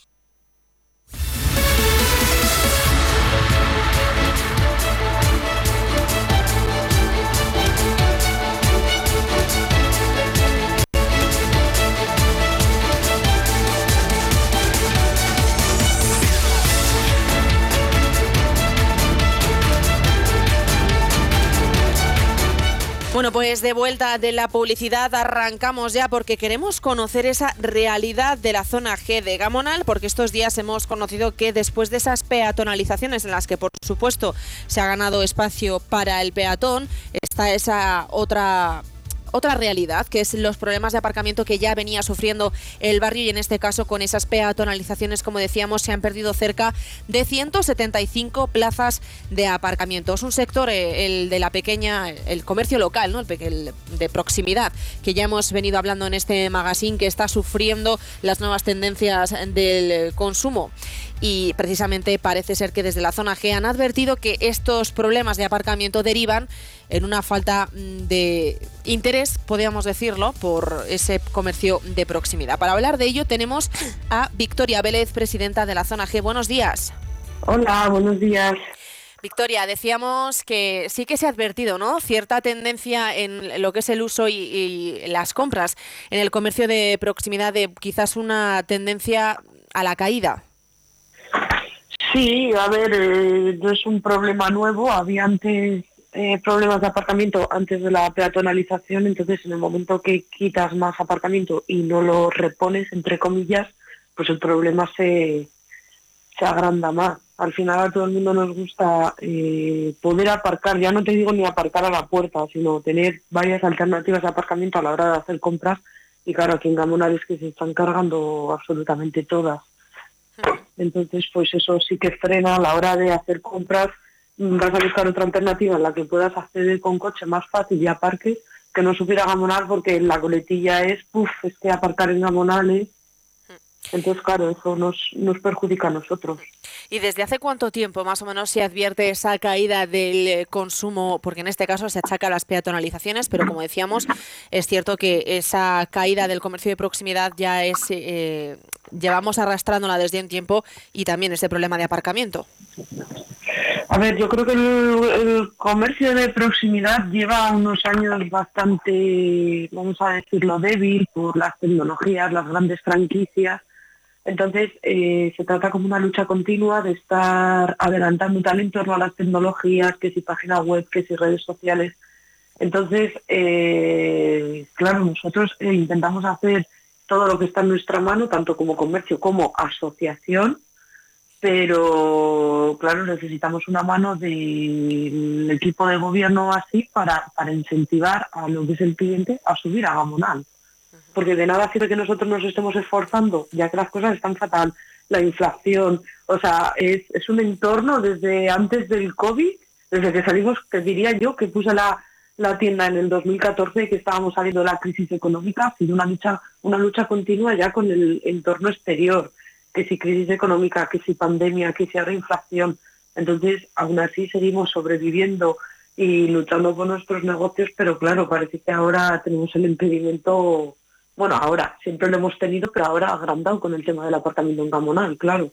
Bueno, pues de vuelta de la publicidad arrancamos ya porque queremos conocer esa realidad de la zona G de Gamonal, porque estos días hemos conocido que después de esas peatonalizaciones en las que por supuesto se ha ganado espacio para el peatón, está esa otra otra realidad, que es los problemas de aparcamiento que ya venía sufriendo el barrio y en este caso con esas peatonalizaciones, como decíamos, se han perdido cerca de 175 plazas de aparcamiento. Es un sector, eh, el de la pequeña, el comercio local, ¿no? el, el de proximidad, que ya hemos venido hablando en este magazine, que está sufriendo las nuevas tendencias del consumo y precisamente parece ser que desde la zona G han advertido que estos problemas de aparcamiento derivan en una falta mm, de interés, podríamos decirlo, por ese comercio de proximidad. Para hablar de ello tenemos a Victoria Vélez, presidenta de la zona G. Buenos días.
Hola, buenos días.
Victoria, decíamos que sí que se ha advertido, ¿no? Cierta tendencia en lo que es el uso y, y las compras en el comercio de proximidad, de quizás una tendencia a la caída.
Sí, a ver, eh, no es un problema nuevo. Había antes eh, problemas de aparcamiento antes de la peatonalización, entonces en el momento que quitas más aparcamiento y no lo repones, entre comillas, pues el problema se, se agranda más. Al final a todo el mundo nos gusta eh, poder aparcar, ya no te digo ni aparcar a la puerta, sino tener varias alternativas de aparcamiento a la hora de hacer compras. Y claro, aquí en Gamonal es que se están cargando absolutamente todas. Entonces, pues eso sí que frena a la hora de hacer compras. mm, Vas a buscar otra alternativa en la que puedas acceder con coche más fácil y aparques que no supiera Gamonal porque la coletilla es, puff, es que aparcar en Gamonal es... Entonces, claro, eso nos, nos perjudica a nosotros.
¿Y desde hace cuánto tiempo más o menos se advierte esa caída del eh, consumo? Porque en este caso se achaca a las peatonalizaciones, pero como decíamos, es cierto que esa caída del comercio de proximidad ya es, eh, llevamos arrastrándola desde un tiempo y también ese problema de aparcamiento.
A ver, yo creo que el, el comercio de proximidad lleva unos años bastante, vamos a decirlo, débil por las tecnologías, las grandes franquicias. Entonces, eh, se trata como una lucha continua de estar adelantando tal en torno a las tecnologías, que si página web, que si redes sociales. Entonces, eh, claro, nosotros eh, intentamos hacer todo lo que está en nuestra mano, tanto como comercio como asociación, pero claro, necesitamos una mano del equipo de gobierno así para, para incentivar a lo que es el cliente a subir a Gamonal. Porque de nada sirve que nosotros nos estemos esforzando, ya que las cosas están fatal, la inflación, o sea, es, es un entorno desde antes del COVID, desde que salimos, te diría yo, que puse la, la tienda en el 2014 que estábamos saliendo de la crisis económica, ha sido una lucha, una lucha continua ya con el entorno exterior, que si crisis económica, que si pandemia, que si ahora inflación. Entonces, aún así seguimos sobreviviendo y luchando por nuestros negocios, pero claro, parece que ahora tenemos el impedimento, bueno, ahora, siempre lo hemos tenido, pero ahora agrandado con el tema del apartamento en Gamonal, claro.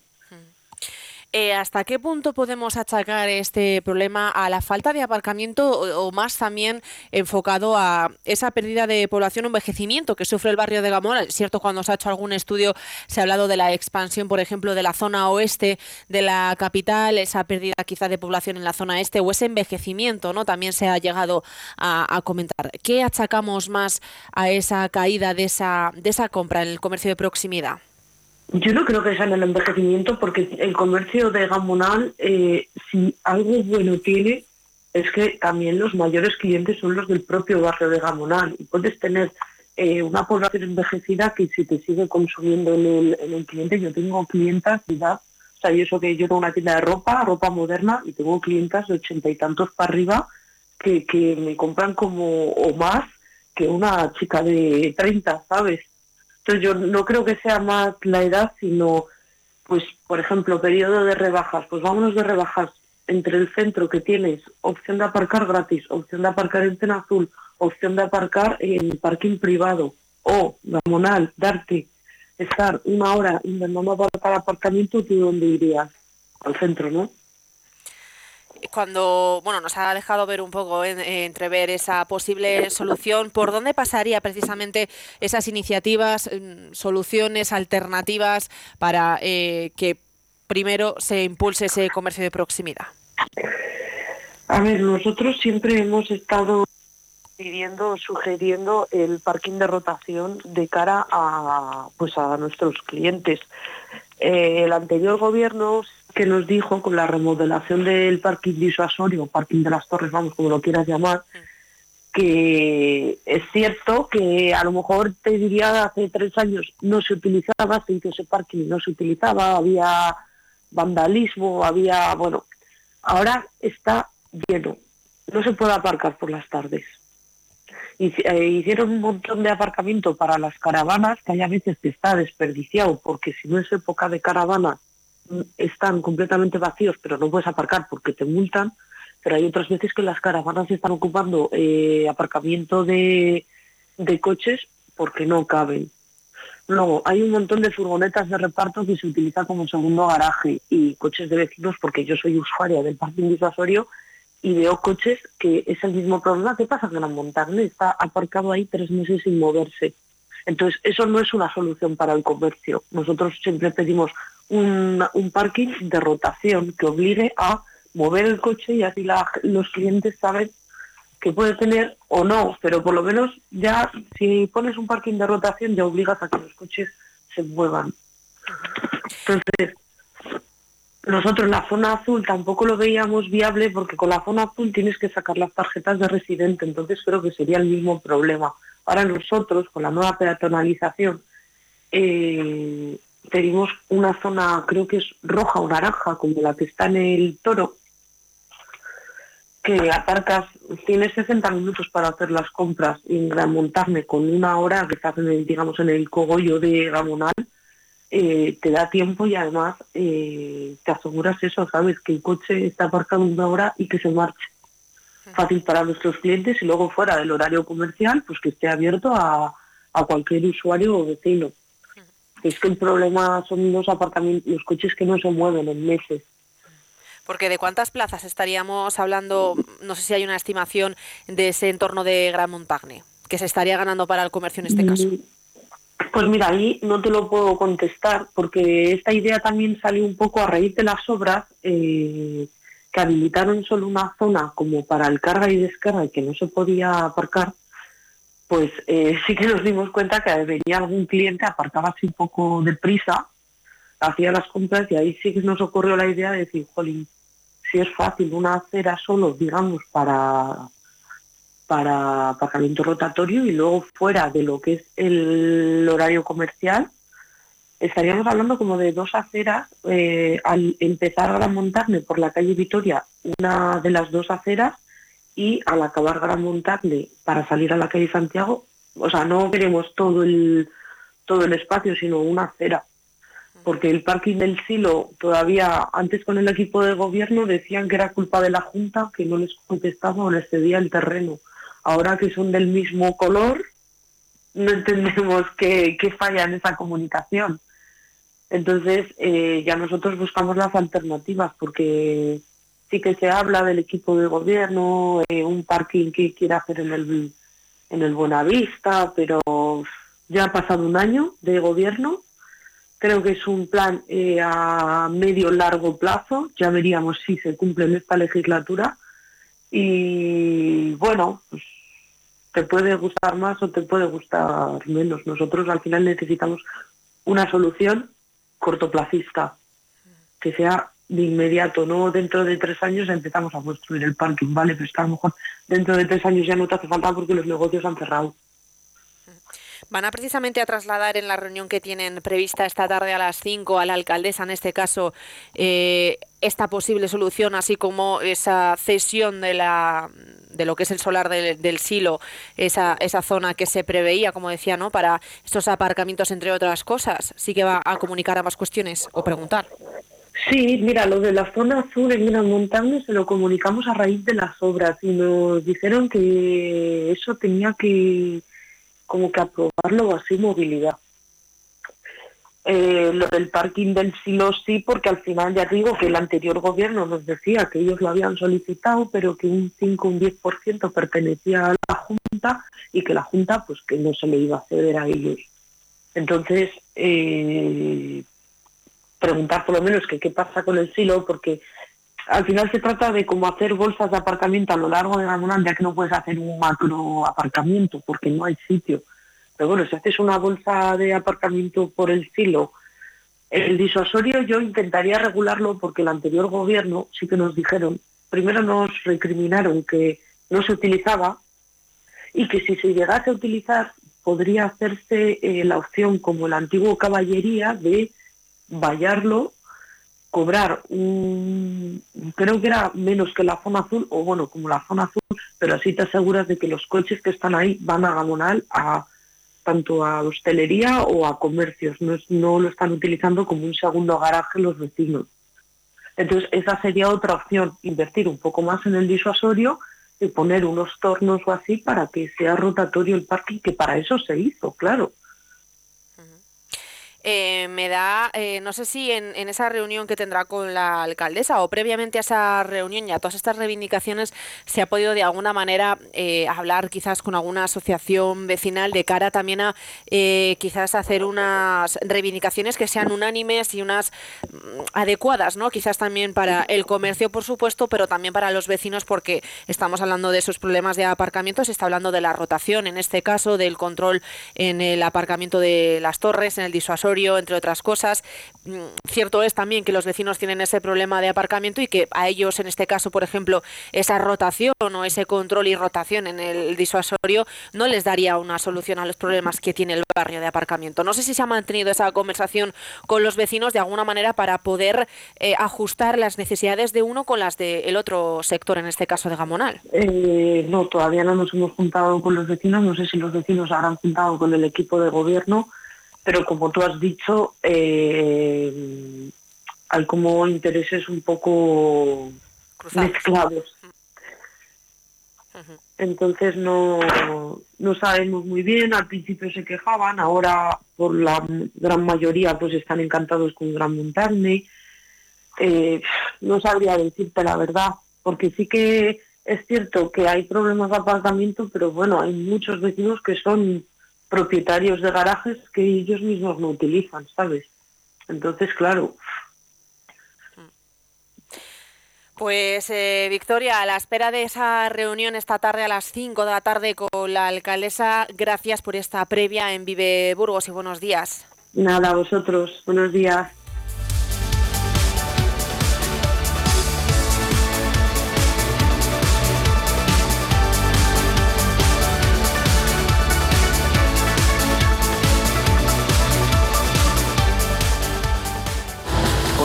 Eh, ¿Hasta qué punto podemos achacar este problema a la falta de aparcamiento o, más también enfocado a esa pérdida de población o envejecimiento que sufre el barrio de Gamón? Es cierto, cuando se ha hecho algún estudio se ha hablado de la expansión, por ejemplo, de la zona oeste de la capital, esa pérdida quizá de población en la zona este o ese envejecimiento, ¿no? También se ha llegado a, a comentar. ¿Qué achacamos más a esa caída de esa, de esa compra en el comercio de proximidad?
Yo no creo que sea en el envejecimiento porque el comercio de Gamonal, eh, si algo bueno tiene, es que también los mayores clientes son los del propio barrio de Gamonal. Y puedes tener eh, una población envejecida que si te sigue consumiendo en el, en el cliente, yo tengo clientas de edad, o sea, yo eso que yo tengo una tienda de ropa, ropa moderna, y tengo clientas de ochenta y tantos para arriba que, que me compran como o más que una chica de 30, ¿sabes? Entonces yo no creo que sea más la edad, sino, pues, por ejemplo, periodo de rebajas. Pues vámonos de rebajas entre el centro que tienes opción de aparcar gratis, opción de aparcar en cena azul, opción de aparcar en parking privado o gamonal, darte, estar una hora intentando aparcar aparcamiento, ¿tú dónde irías? Al centro, ¿no?
Cuando bueno nos ha dejado ver un poco en, entrever esa posible solución, ¿por dónde pasaría precisamente esas iniciativas, soluciones alternativas para eh, que primero se impulse ese comercio de proximidad?
A ver, nosotros siempre hemos estado pidiendo, sugiriendo el parking de rotación de cara a pues a nuestros clientes. Eh, el anterior gobierno que nos dijo con la remodelación del parking disuasorio, parking de las torres, vamos, como lo quieras llamar, que es cierto que a lo mejor te diría hace tres años no se utilizaba, sin que ese parking no se utilizaba, había vandalismo, había, bueno, ahora está lleno, no se puede aparcar por las tardes. Eh, hicieron un montón de aparcamiento para las caravanas, que hay a veces que está desperdiciado, porque si no es época de caravana, están completamente vacíos, pero no puedes aparcar porque te multan. Pero hay otras veces que las caravanas están ocupando eh, aparcamiento de, de coches porque no caben. Luego, hay un montón de furgonetas de reparto que se utilizan como segundo garaje y coches de vecinos, porque yo soy usuaria del parking disuasorio y veo coches que es el mismo problema. ¿Qué pasa? Que la montaña está aparcado ahí tres meses sin moverse. Entonces, eso no es una solución para el comercio. Nosotros siempre pedimos un, un parking de rotación que obligue a mover el coche y así la, los clientes saben que puede tener o no, pero por lo menos ya si pones un parking de rotación ya obligas a que los coches se muevan. Entonces, nosotros la zona azul tampoco lo veíamos viable porque con la zona azul tienes que sacar las tarjetas de residente, entonces creo que sería el mismo problema. Ahora nosotros, con la nueva peatonalización, eh, tenemos una zona, creo que es roja o naranja, como la que está en el toro, que aparcas, tienes 60 minutos para hacer las compras y remontarme con una hora que estás en el, digamos, en el cogollo de Gamonal, eh, te da tiempo y además eh, te aseguras eso, sabes, que el coche está aparcado una hora y que se marche. Fácil para nuestros clientes y luego fuera del horario comercial, pues que esté abierto a, a cualquier usuario o vecino. Es que el problema son los aparcamientos, los coches que no se mueven en meses.
Porque de cuántas plazas estaríamos hablando, no sé si hay una estimación de ese entorno de Gran Montagne, que se estaría ganando para el comercio en este caso.
Pues mira, ahí no te lo puedo contestar porque esta idea también salió un poco a raíz de las obras eh, que habilitaron solo una zona como para el carga y descarga y que no se podía aparcar. Pues eh, [LAUGHS] sí que nos dimos cuenta que venía algún cliente, aparcaba así un poco deprisa hacía las compras y ahí sí que nos ocurrió la idea de decir, jolín, si es fácil una acera solo, digamos, para para aparcamiento rotatorio y luego fuera de lo que es el horario comercial, estaríamos hablando como de dos aceras. eh, al empezar Gran Montarne por la calle Vitoria, una de las dos aceras, y al acabar Gran Montarne para salir a la calle Santiago, o sea, no queremos todo el, todo el espacio, sino una acera. Porque el parking del Silo todavía, antes con el equipo de gobierno, decían que era culpa de la Junta, que no les contestaba o les cedía el terreno. Ahora que son del mismo color, no entendemos [LAUGHS] qué, qué falla en esa comunicación. Entonces, eh, ya nosotros buscamos las alternativas, porque sí que se habla del equipo de gobierno, eh, un parking que quiere hacer en el, en el Buenavista, pero ya ha pasado un año de gobierno. Creo que es un plan eh, a medio largo plazo. Ya veríamos si se cumple en esta legislatura. Y bueno, pues te puede gustar más o te puede gustar menos. Nosotros al final necesitamos una solución cortoplacista, que sea de inmediato, no dentro de tres años empezamos a construir el parking, ¿vale? Pero es que a lo mejor dentro de tres años ya no te hace falta porque los negocios han cerrado.
Van a precisamente a trasladar en la reunión que tienen prevista esta tarde a las 5 a la alcaldesa, en este caso, eh, esta posible solución, así como esa cesión de la de lo que es el solar del, del silo, esa, esa zona que se preveía, como decía, ¿no? para estos aparcamientos, entre otras cosas. Sí que va a comunicar ambas cuestiones o preguntar.
Sí, mira, lo de la zona azul en Gran Montaña se lo comunicamos a raíz de las obras y nos dijeron que eso tenía que como que aprobarlo así movilidad. Eh, lo del parking del silo sí, porque al final ya digo que el anterior gobierno nos decía que ellos lo habían solicitado, pero que un 5 un 10% pertenecía a la Junta y que la Junta pues que no se le iba a ceder a ellos. Entonces, eh, preguntar por lo menos que qué pasa con el silo, porque al final se trata de cómo hacer bolsas de aparcamiento a lo largo de ya que no puedes hacer un macro aparcamiento porque no hay sitio. Pero bueno, si haces una bolsa de aparcamiento por el silo, el disuasorio yo intentaría regularlo porque el anterior gobierno sí que nos dijeron, primero nos recriminaron que no se utilizaba y que si se llegase a utilizar podría hacerse eh, la opción como el antiguo caballería de vallarlo, cobrar un, creo que era menos que la zona azul, o bueno, como la zona azul, pero así te aseguras de que los coches que están ahí van a Gamonal a tanto a hostelería o a comercios, no, es- no lo están utilizando como un segundo garaje los vecinos. Entonces, esa sería otra opción, invertir un poco más en el disuasorio y poner unos tornos o así para que sea rotatorio el parking, que para eso se hizo, claro.
Eh, me da, eh, no sé si en, en esa reunión que tendrá con la alcaldesa o previamente a esa reunión y a todas estas reivindicaciones se ha podido de alguna manera eh, hablar quizás con alguna asociación vecinal de cara también a eh, quizás hacer unas reivindicaciones que sean unánimes y unas mm, adecuadas, ¿no? Quizás también para el comercio, por supuesto, pero también para los vecinos porque estamos hablando de esos problemas de aparcamiento, se está hablando de la rotación, en este caso del control en el aparcamiento de las torres, en el entre otras cosas. Mm, Cierto es también que los vecinos tienen ese problema de aparcamiento y que a ellos, en este caso, por ejemplo, esa rotación o ese control y rotación en el disuasorio no les daría una solución a los problemas que tiene el barrio de aparcamiento. No sé si se ha mantenido esa conversación con los vecinos de alguna manera para poder eh, ajustar las necesidades de uno con las del otro sector, en este caso de Gamonal.
Eh, no, todavía no nos hemos juntado con los vecinos, no sé si los vecinos habrán juntado con el equipo de gobierno, pero como tú has dicho, eh, hay como intereses un poco mezclados. Entonces no, no sabemos muy bien, al principio se quejaban, ahora por la gran mayoría pues están encantados con Gran Montagne. Eh, no sabría decirte la verdad, porque sí que es cierto que hay problemas de aparcamiento, pero bueno, hay muchos vecinos que son propietarios de garajes que ellos mismos no utilizan, ¿sabes? Entonces, claro,
Pues eh, Victoria, a la espera de esa reunión esta tarde a las 5 de la tarde con la alcaldesa, gracias por esta previa en Vive Burgos y buenos días.
nada, vosotros, buenos días.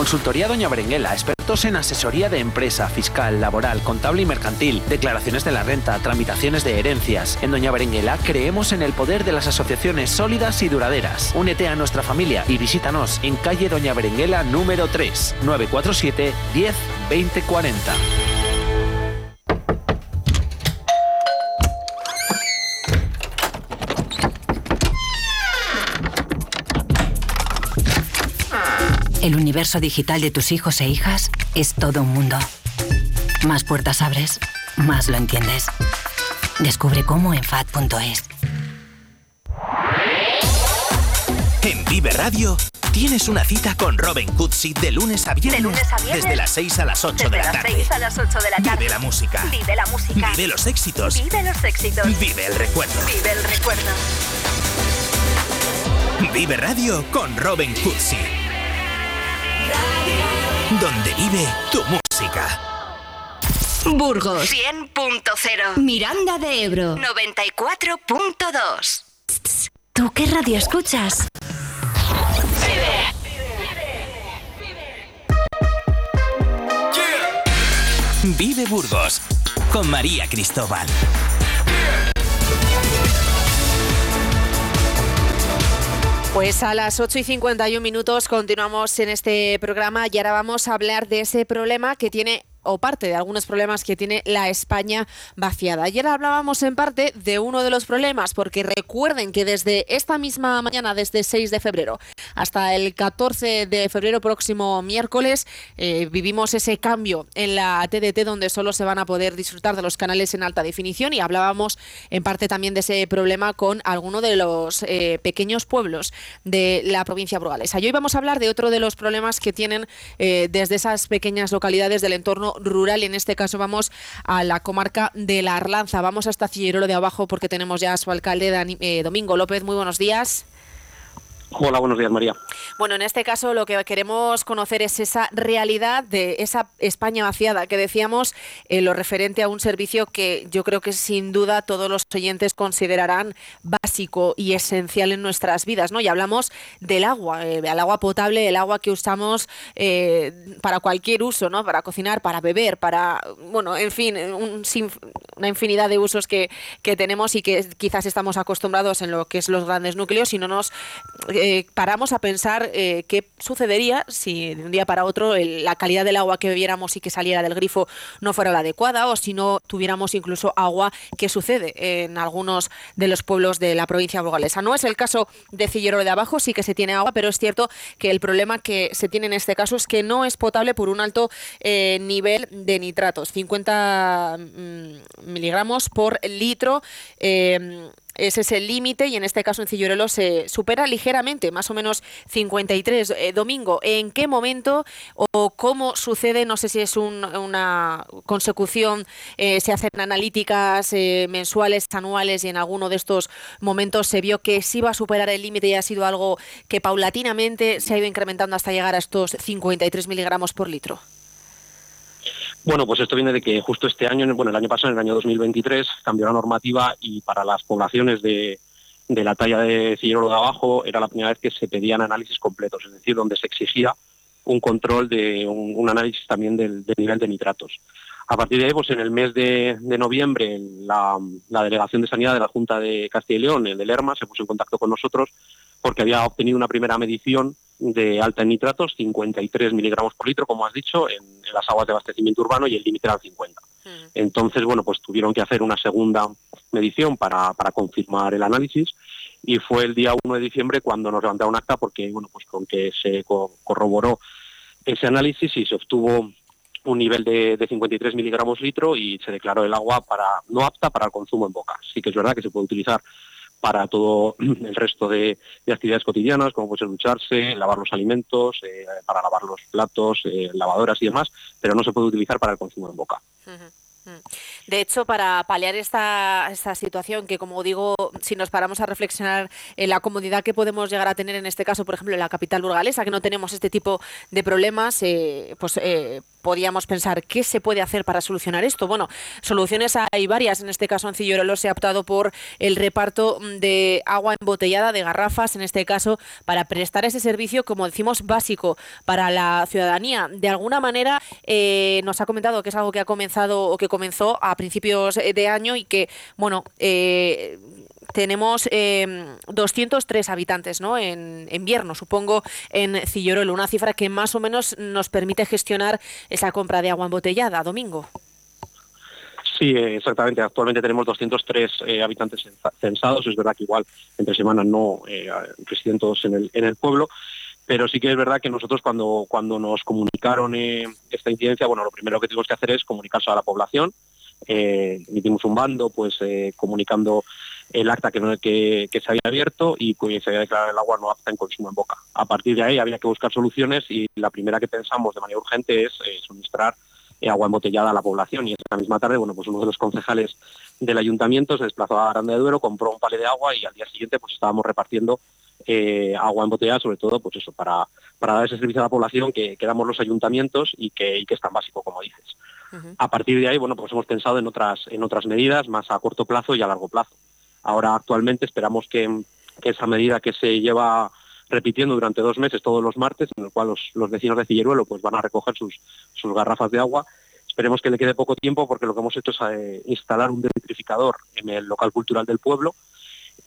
Consultoría Doña Berenguela, expertos en asesoría de empresa, fiscal, laboral, contable y mercantil, declaraciones de la renta, tramitaciones de herencias. En Doña Berenguela creemos en el poder de las asociaciones sólidas y duraderas. Únete a nuestra familia y visítanos en calle Doña Berenguela número 3, 947 10 20
El universo digital de tus hijos e hijas es todo un mundo. Más puertas abres, más lo entiendes. Descubre cómo en FAD.es.
En Vive Radio tienes una cita con Robin Cutsi de lunes a viernes.
De lunes a viernes.
Desde las 6 a las 8
Desde
de la
las
tarde.
6 a las 8 de la tarde.
Vive la música.
Vive la música.
Vive los éxitos.
Vive los éxitos.
Vive el recuerdo.
Vive el recuerdo.
Vive Radio con Robin Cutsi. Donde vive tu música.
Burgos 100.0. Miranda de Ebro 94.2. ¿Tú qué radio escuchas?
Vive Burgos con María Cristóbal.
Pues a las 8 y 51 minutos continuamos en este programa y ahora vamos a hablar de ese problema que tiene o parte de algunos problemas que tiene la España vaciada. Ayer hablábamos en parte de uno de los problemas, porque recuerden que desde esta misma mañana, desde 6 de febrero hasta el 14 de febrero próximo miércoles, eh, vivimos ese cambio en la TDT donde solo se van a poder disfrutar de los canales en alta definición y hablábamos en parte también de ese problema con alguno de los eh, pequeños pueblos de la provincia burgalesa. Y hoy vamos a hablar de otro de los problemas que tienen eh, desde esas pequeñas localidades del entorno rural y en este caso vamos a la comarca de la Arlanza. Vamos hasta Cillero de abajo porque tenemos ya a su alcalde eh, Domingo López. Muy buenos días.
Hola, buenos días, María.
Bueno, en este caso lo que queremos conocer es esa realidad de esa España vaciada que decíamos en lo referente a un servicio que yo creo que sin duda todos los oyentes considerarán básico y esencial en nuestras vidas, ¿no? Y hablamos del agua, eh, el agua potable, el agua que usamos eh, para cualquier uso, ¿no? Para cocinar, para beber, para, bueno, en fin, un una infinidad de usos que, que tenemos y que quizás estamos acostumbrados en lo que es los grandes núcleos y no nos eh, paramos a pensar eh, qué sucedería si de un día para otro la calidad del agua que bebiéramos y que saliera del grifo no fuera la adecuada o si no tuviéramos incluso agua que sucede en algunos de los pueblos de la provincia burgalesa. No es el caso de Cillero de Abajo, sí que se tiene agua, pero es cierto que el problema que se tiene en este caso es que no es potable por un alto eh, nivel de nitratos, 50 mm, miligramos por litro. Ese es el límite y en este caso en Cillorelo se supera ligeramente, más o menos 53. Eh, Domingo, ¿en qué momento o cómo sucede? No sé si es un- una consecución, eh, se hacen analíticas eh, mensuales, anuales y en alguno de estos momentos se vio que sí iba a superar el límite y ha sido algo que paulatinamente se ha ido incrementando hasta llegar a estos 53 miligramos por litro.
Bueno, pues esto viene de que justo este año, bueno, el año pasado, en el año 2023, cambió la normativa y para las poblaciones de, de la talla de Cillero de abajo era la primera vez que se pedían análisis completos, es decir, donde se exigía un control de un, análisis también del, nivel de nitratos. A partir de ahí, pues en el mes de, de noviembre, la, la Delegación de Sanidad de la Junta de Castilla y León, el del ERMA, se puso en contacto con nosotros porque había obtenido una primera medición de alta en nitratos, 53 miligramos por litro, como has dicho, en, en las aguas de abastecimiento urbano y el límite era el 50. Entonces, bueno, pues tuvieron que hacer una segunda medición para, para confirmar el análisis y fue el día 1 de diciembre cuando nos levantaron acta porque, bueno, pues con que se co- corroboró ese análisis y se obtuvo un nivel de, de 53 miligramos litro y se declaró el agua para no apta para el consumo en boca. Sí que es verdad que se puede utilizar para todo [CLEARS THROAT] el resto de, de actividades cotidianas, como puede ser ducharse, lavar los alimentos, eh, para lavar los platos, eh, lavadoras y demás, pero no se puede utilizar para el consumo en boca.
De hecho, para paliar esta, esta situación, que como digo, si nos paramos a reflexionar en la comodidad que podemos llegar a tener en este caso, por ejemplo, en la capital burgalesa, que no tenemos este tipo de problemas, eh, pues eh, podíamos pensar qué se puede hacer para solucionar esto. Bueno, soluciones hay varias. En este caso, en Cillorolo se ha optado por el reparto de agua embotellada de garrafas, en este caso, para prestar ese servicio, como decimos, básico para la ciudadanía. De alguna manera, eh, nos ha comentado que es algo que ha comenzado o que comenzó a principios de año y que, bueno, eh, tenemos eh, 203 habitantes ¿no? en invierno, supongo, en Cillorolo, una cifra que más o menos nos permite gestionar esa compra de agua embotellada. Domingo.
Sí, eh, exactamente. Actualmente tenemos 203 eh, habitantes censados. Es verdad que igual entre semanas no eh, residen todos en el, en el pueblo, pero sí que es verdad que nosotros cuando, cuando nos comunicaron eh, esta incidencia, bueno, lo primero que tenemos que hacer es comunicarse a la población. Eh, emitimos un bando pues eh, comunicando el acta que, que, se había abierto y que se había declarado el agua no apta en consumo en boca. A partir de ahí había que buscar soluciones y la primera que pensamos de manera urgente es eh, suministrar eh, agua embotellada a la población y esa misma tarde, bueno, pues uno de los concejales del ayuntamiento se desplazó a Aranda de Duero, compró un palé de agua y al día siguiente pues estábamos repartiendo eh, agua embotellada, sobre todo pues eso, para, para dar ese servicio a la población que, que damos los ayuntamientos y que, y que es tan básico como dices. A partir de ahí, bueno, pues hemos pensado en otras, en otras medidas más a corto plazo y a largo plazo. Ahora actualmente esperamos que, que esa medida que se lleva repitiendo durante dos meses todos los martes, en el cual los, los vecinos de Cilleruelo pues van a recoger sus, sus garrafas de agua. Esperemos que le quede poco tiempo porque lo que hemos hecho es eh, instalar un densificador en el local cultural del pueblo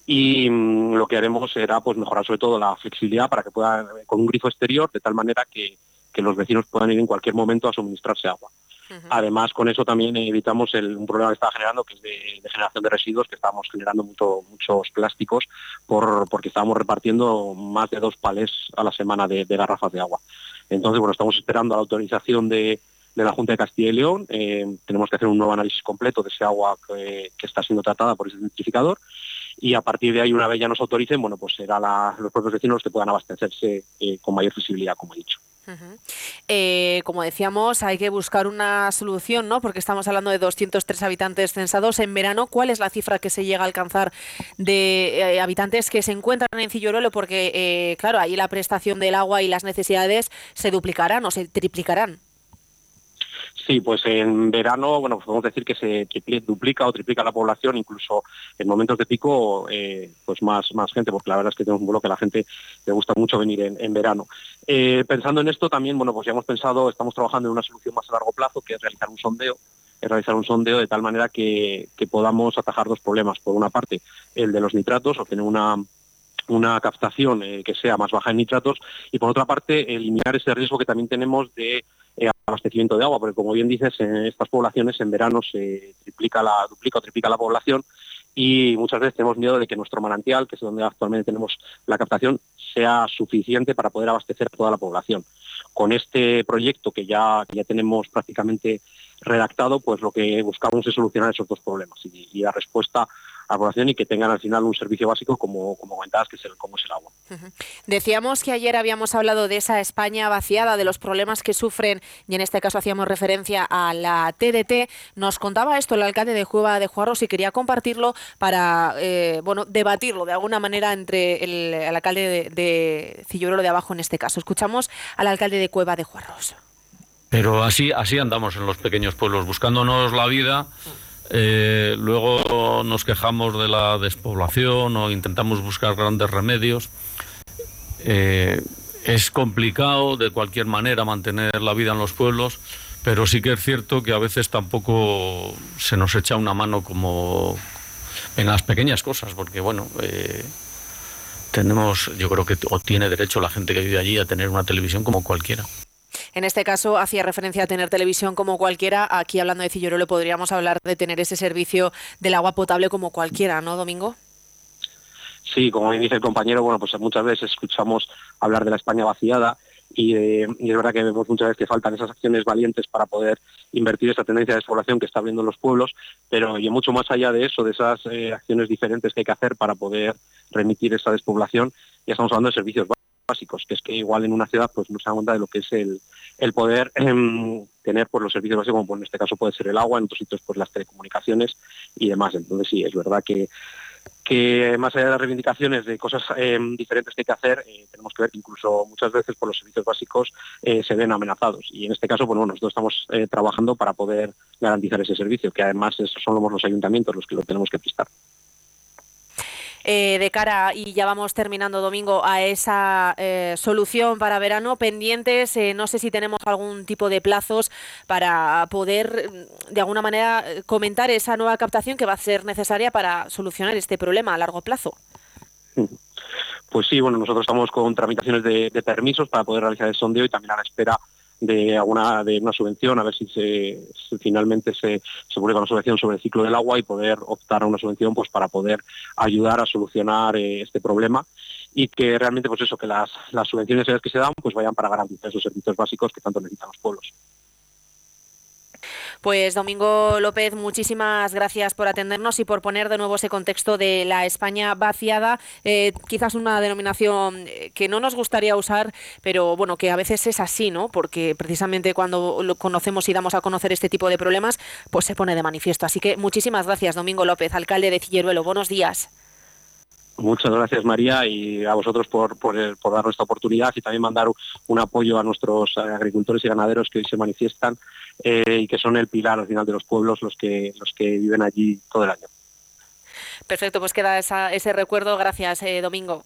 y mm, lo que haremos será pues mejorar sobre todo la flexibilidad para que puedan con un grifo exterior de tal manera que, que los vecinos puedan ir en cualquier momento a suministrarse agua. Además, con eso también evitamos el- un problema que estaba generando, que es de, de generación de residuos, que estábamos generando mucho- muchos plásticos por, porque estábamos repartiendo más de dos palés a la semana de, de garrafas de agua. Entonces, bueno, estamos esperando la autorización de, de la Junta de Castilla y León. Eh, tenemos que hacer un nuevo análisis completo de ese agua que, que está siendo tratada por ese centrificador y a partir de ahí, una vez ya nos autoricen, bueno, pues será los propios vecinos los que puedan abastecerse eh, con mayor flexibilidad, como he dicho.
Eh, como decíamos, hay que buscar una solución, ¿no? Porque estamos hablando de 203 habitantes censados en verano. ¿Cuál es la cifra que se llega a alcanzar de eh, habitantes que se encuentran en Cillorolo? Porque, eh, claro, ahí la prestación del agua y las necesidades se duplicarán o se triplicarán.
Sí, pues en verano, bueno, pues podemos decir que se duplica o triplica la población, incluso en momentos de pico, eh, pues más, más gente, porque la verdad es que tenemos un vuelo que a la gente le gusta mucho venir en, verano. Eh, pensando en esto también, bueno, pues ya hemos pensado, estamos trabajando en una solución más a largo plazo, que es realizar un sondeo, es realizar un sondeo de tal manera que, que podamos atajar dos problemas. Por una parte, el de los nitratos, obtener una, una captación eh, que sea más baja en nitratos y por otra parte eliminar ese riesgo que también tenemos de eh, abastecimiento de agua, porque como bien dices, en estas poblaciones en verano se triplica la, duplica o triplica la población y muchas veces tenemos miedo de que nuestro manantial, que es donde actualmente tenemos la captación, sea suficiente para poder abastecer a toda la población. Con este proyecto que ya, ya tenemos prácticamente redactado, pues lo que buscamos es solucionar esos dos problemas y, dar respuesta a la población y que tengan al final un servicio básico como, como comentabas, que es el, como es el agua.
Decíamos que ayer habíamos hablado de esa España vaciada, de los problemas que sufren, y en este caso hacíamos referencia a la TDT. Nos contaba esto el alcalde de Cueva de Juarros y quería compartirlo para eh, bueno, debatirlo de alguna manera entre el, el alcalde de, de Cillorolo de abajo en este caso. Escuchamos al alcalde de Cueva de Juarros.
Pero así, así andamos en los pequeños pueblos, buscándonos la vida. Eh, luego nos quejamos de la despoblación o intentamos buscar grandes remedios. Eh, es complicado de cualquier manera mantener la vida en los pueblos, pero sí que es cierto que a veces tampoco se nos echa una mano como en las pequeñas cosas, porque bueno, eh, tenemos, yo creo que o tiene derecho la gente que vive allí a tener una televisión como cualquiera.
En este caso hacía referencia a tener televisión como cualquiera. Aquí hablando de Cillorolo podríamos hablar de tener ese servicio del agua potable como cualquiera, ¿no, Domingo?
Sí, como dice el compañero, bueno, pues muchas veces escuchamos hablar de la España vaciada y, eh, y es verdad que vemos muchas veces que faltan esas acciones valientes para poder invertir esa tendencia de despoblación que está habiendo en los pueblos, pero y mucho más allá de eso, de esas eh, acciones diferentes que hay que hacer para poder remitir esa despoblación, ya estamos hablando de servicios básicos. que es que igual en una ciudad pues no se da cuenta de lo que es el, el poder em, tener pues, los servicios básicos, como pues, en este caso puede ser el agua, en otros sitios pues las telecomunicaciones y demás. Entonces sí, es verdad que que más allá de las reivindicaciones de cosas em, diferentes que hay que hacer, eh, tenemos que ver que incluso muchas veces por los servicios básicos eh, se ven amenazados. Y en este caso, bueno, nosotros estamos eh, trabajando para poder garantizar ese servicio, que además somos los ayuntamientos los que lo tenemos que prestar.
Eh, de cara, y ya vamos terminando domingo, a esa eh, solución para verano pendientes. Eh, no sé si tenemos algún tipo de plazos para poder, mm, de alguna manera, comentar esa nueva captación que va a ser necesaria para solucionar este problema a largo plazo.
Pues sí, bueno, nosotros estamos con tramitaciones de, de permisos para poder realizar el sondeo y también a la espera de alguna de una subvención, a ver si, finalmente se, se una subvención sobre el ciclo del agua y poder optar a una subvención pues para poder ayudar a solucionar eh, este problema y que realmente pues eso que las, las subvenciones que se dan pues vayan para garantizar esos servicios básicos que tanto necesitan los pueblos.
Pues Domingo López, muchísimas gracias por atendernos y por poner de nuevo ese contexto de la España vaciada, eh, quizás una denominación eh, que no nos gustaría usar, pero bueno, que a veces es así, ¿no? Porque precisamente cuando lo conocemos y damos a conocer este tipo de problemas, pues se pone de manifiesto. Así que muchísimas gracias, Domingo López, alcalde de Cilleruelo. Buenos días.
Muchas gracias María y a vosotros por, por, por darnos esta oportunidad y también mandar un apoyo a nuestros eh, agricultores y ganaderos que hoy se manifiestan eh, y que son el pilar al final de los pueblos los que, los que viven allí todo el año.
Perfecto, pues queda esa, ese recuerdo. Gracias, eh, Domingo.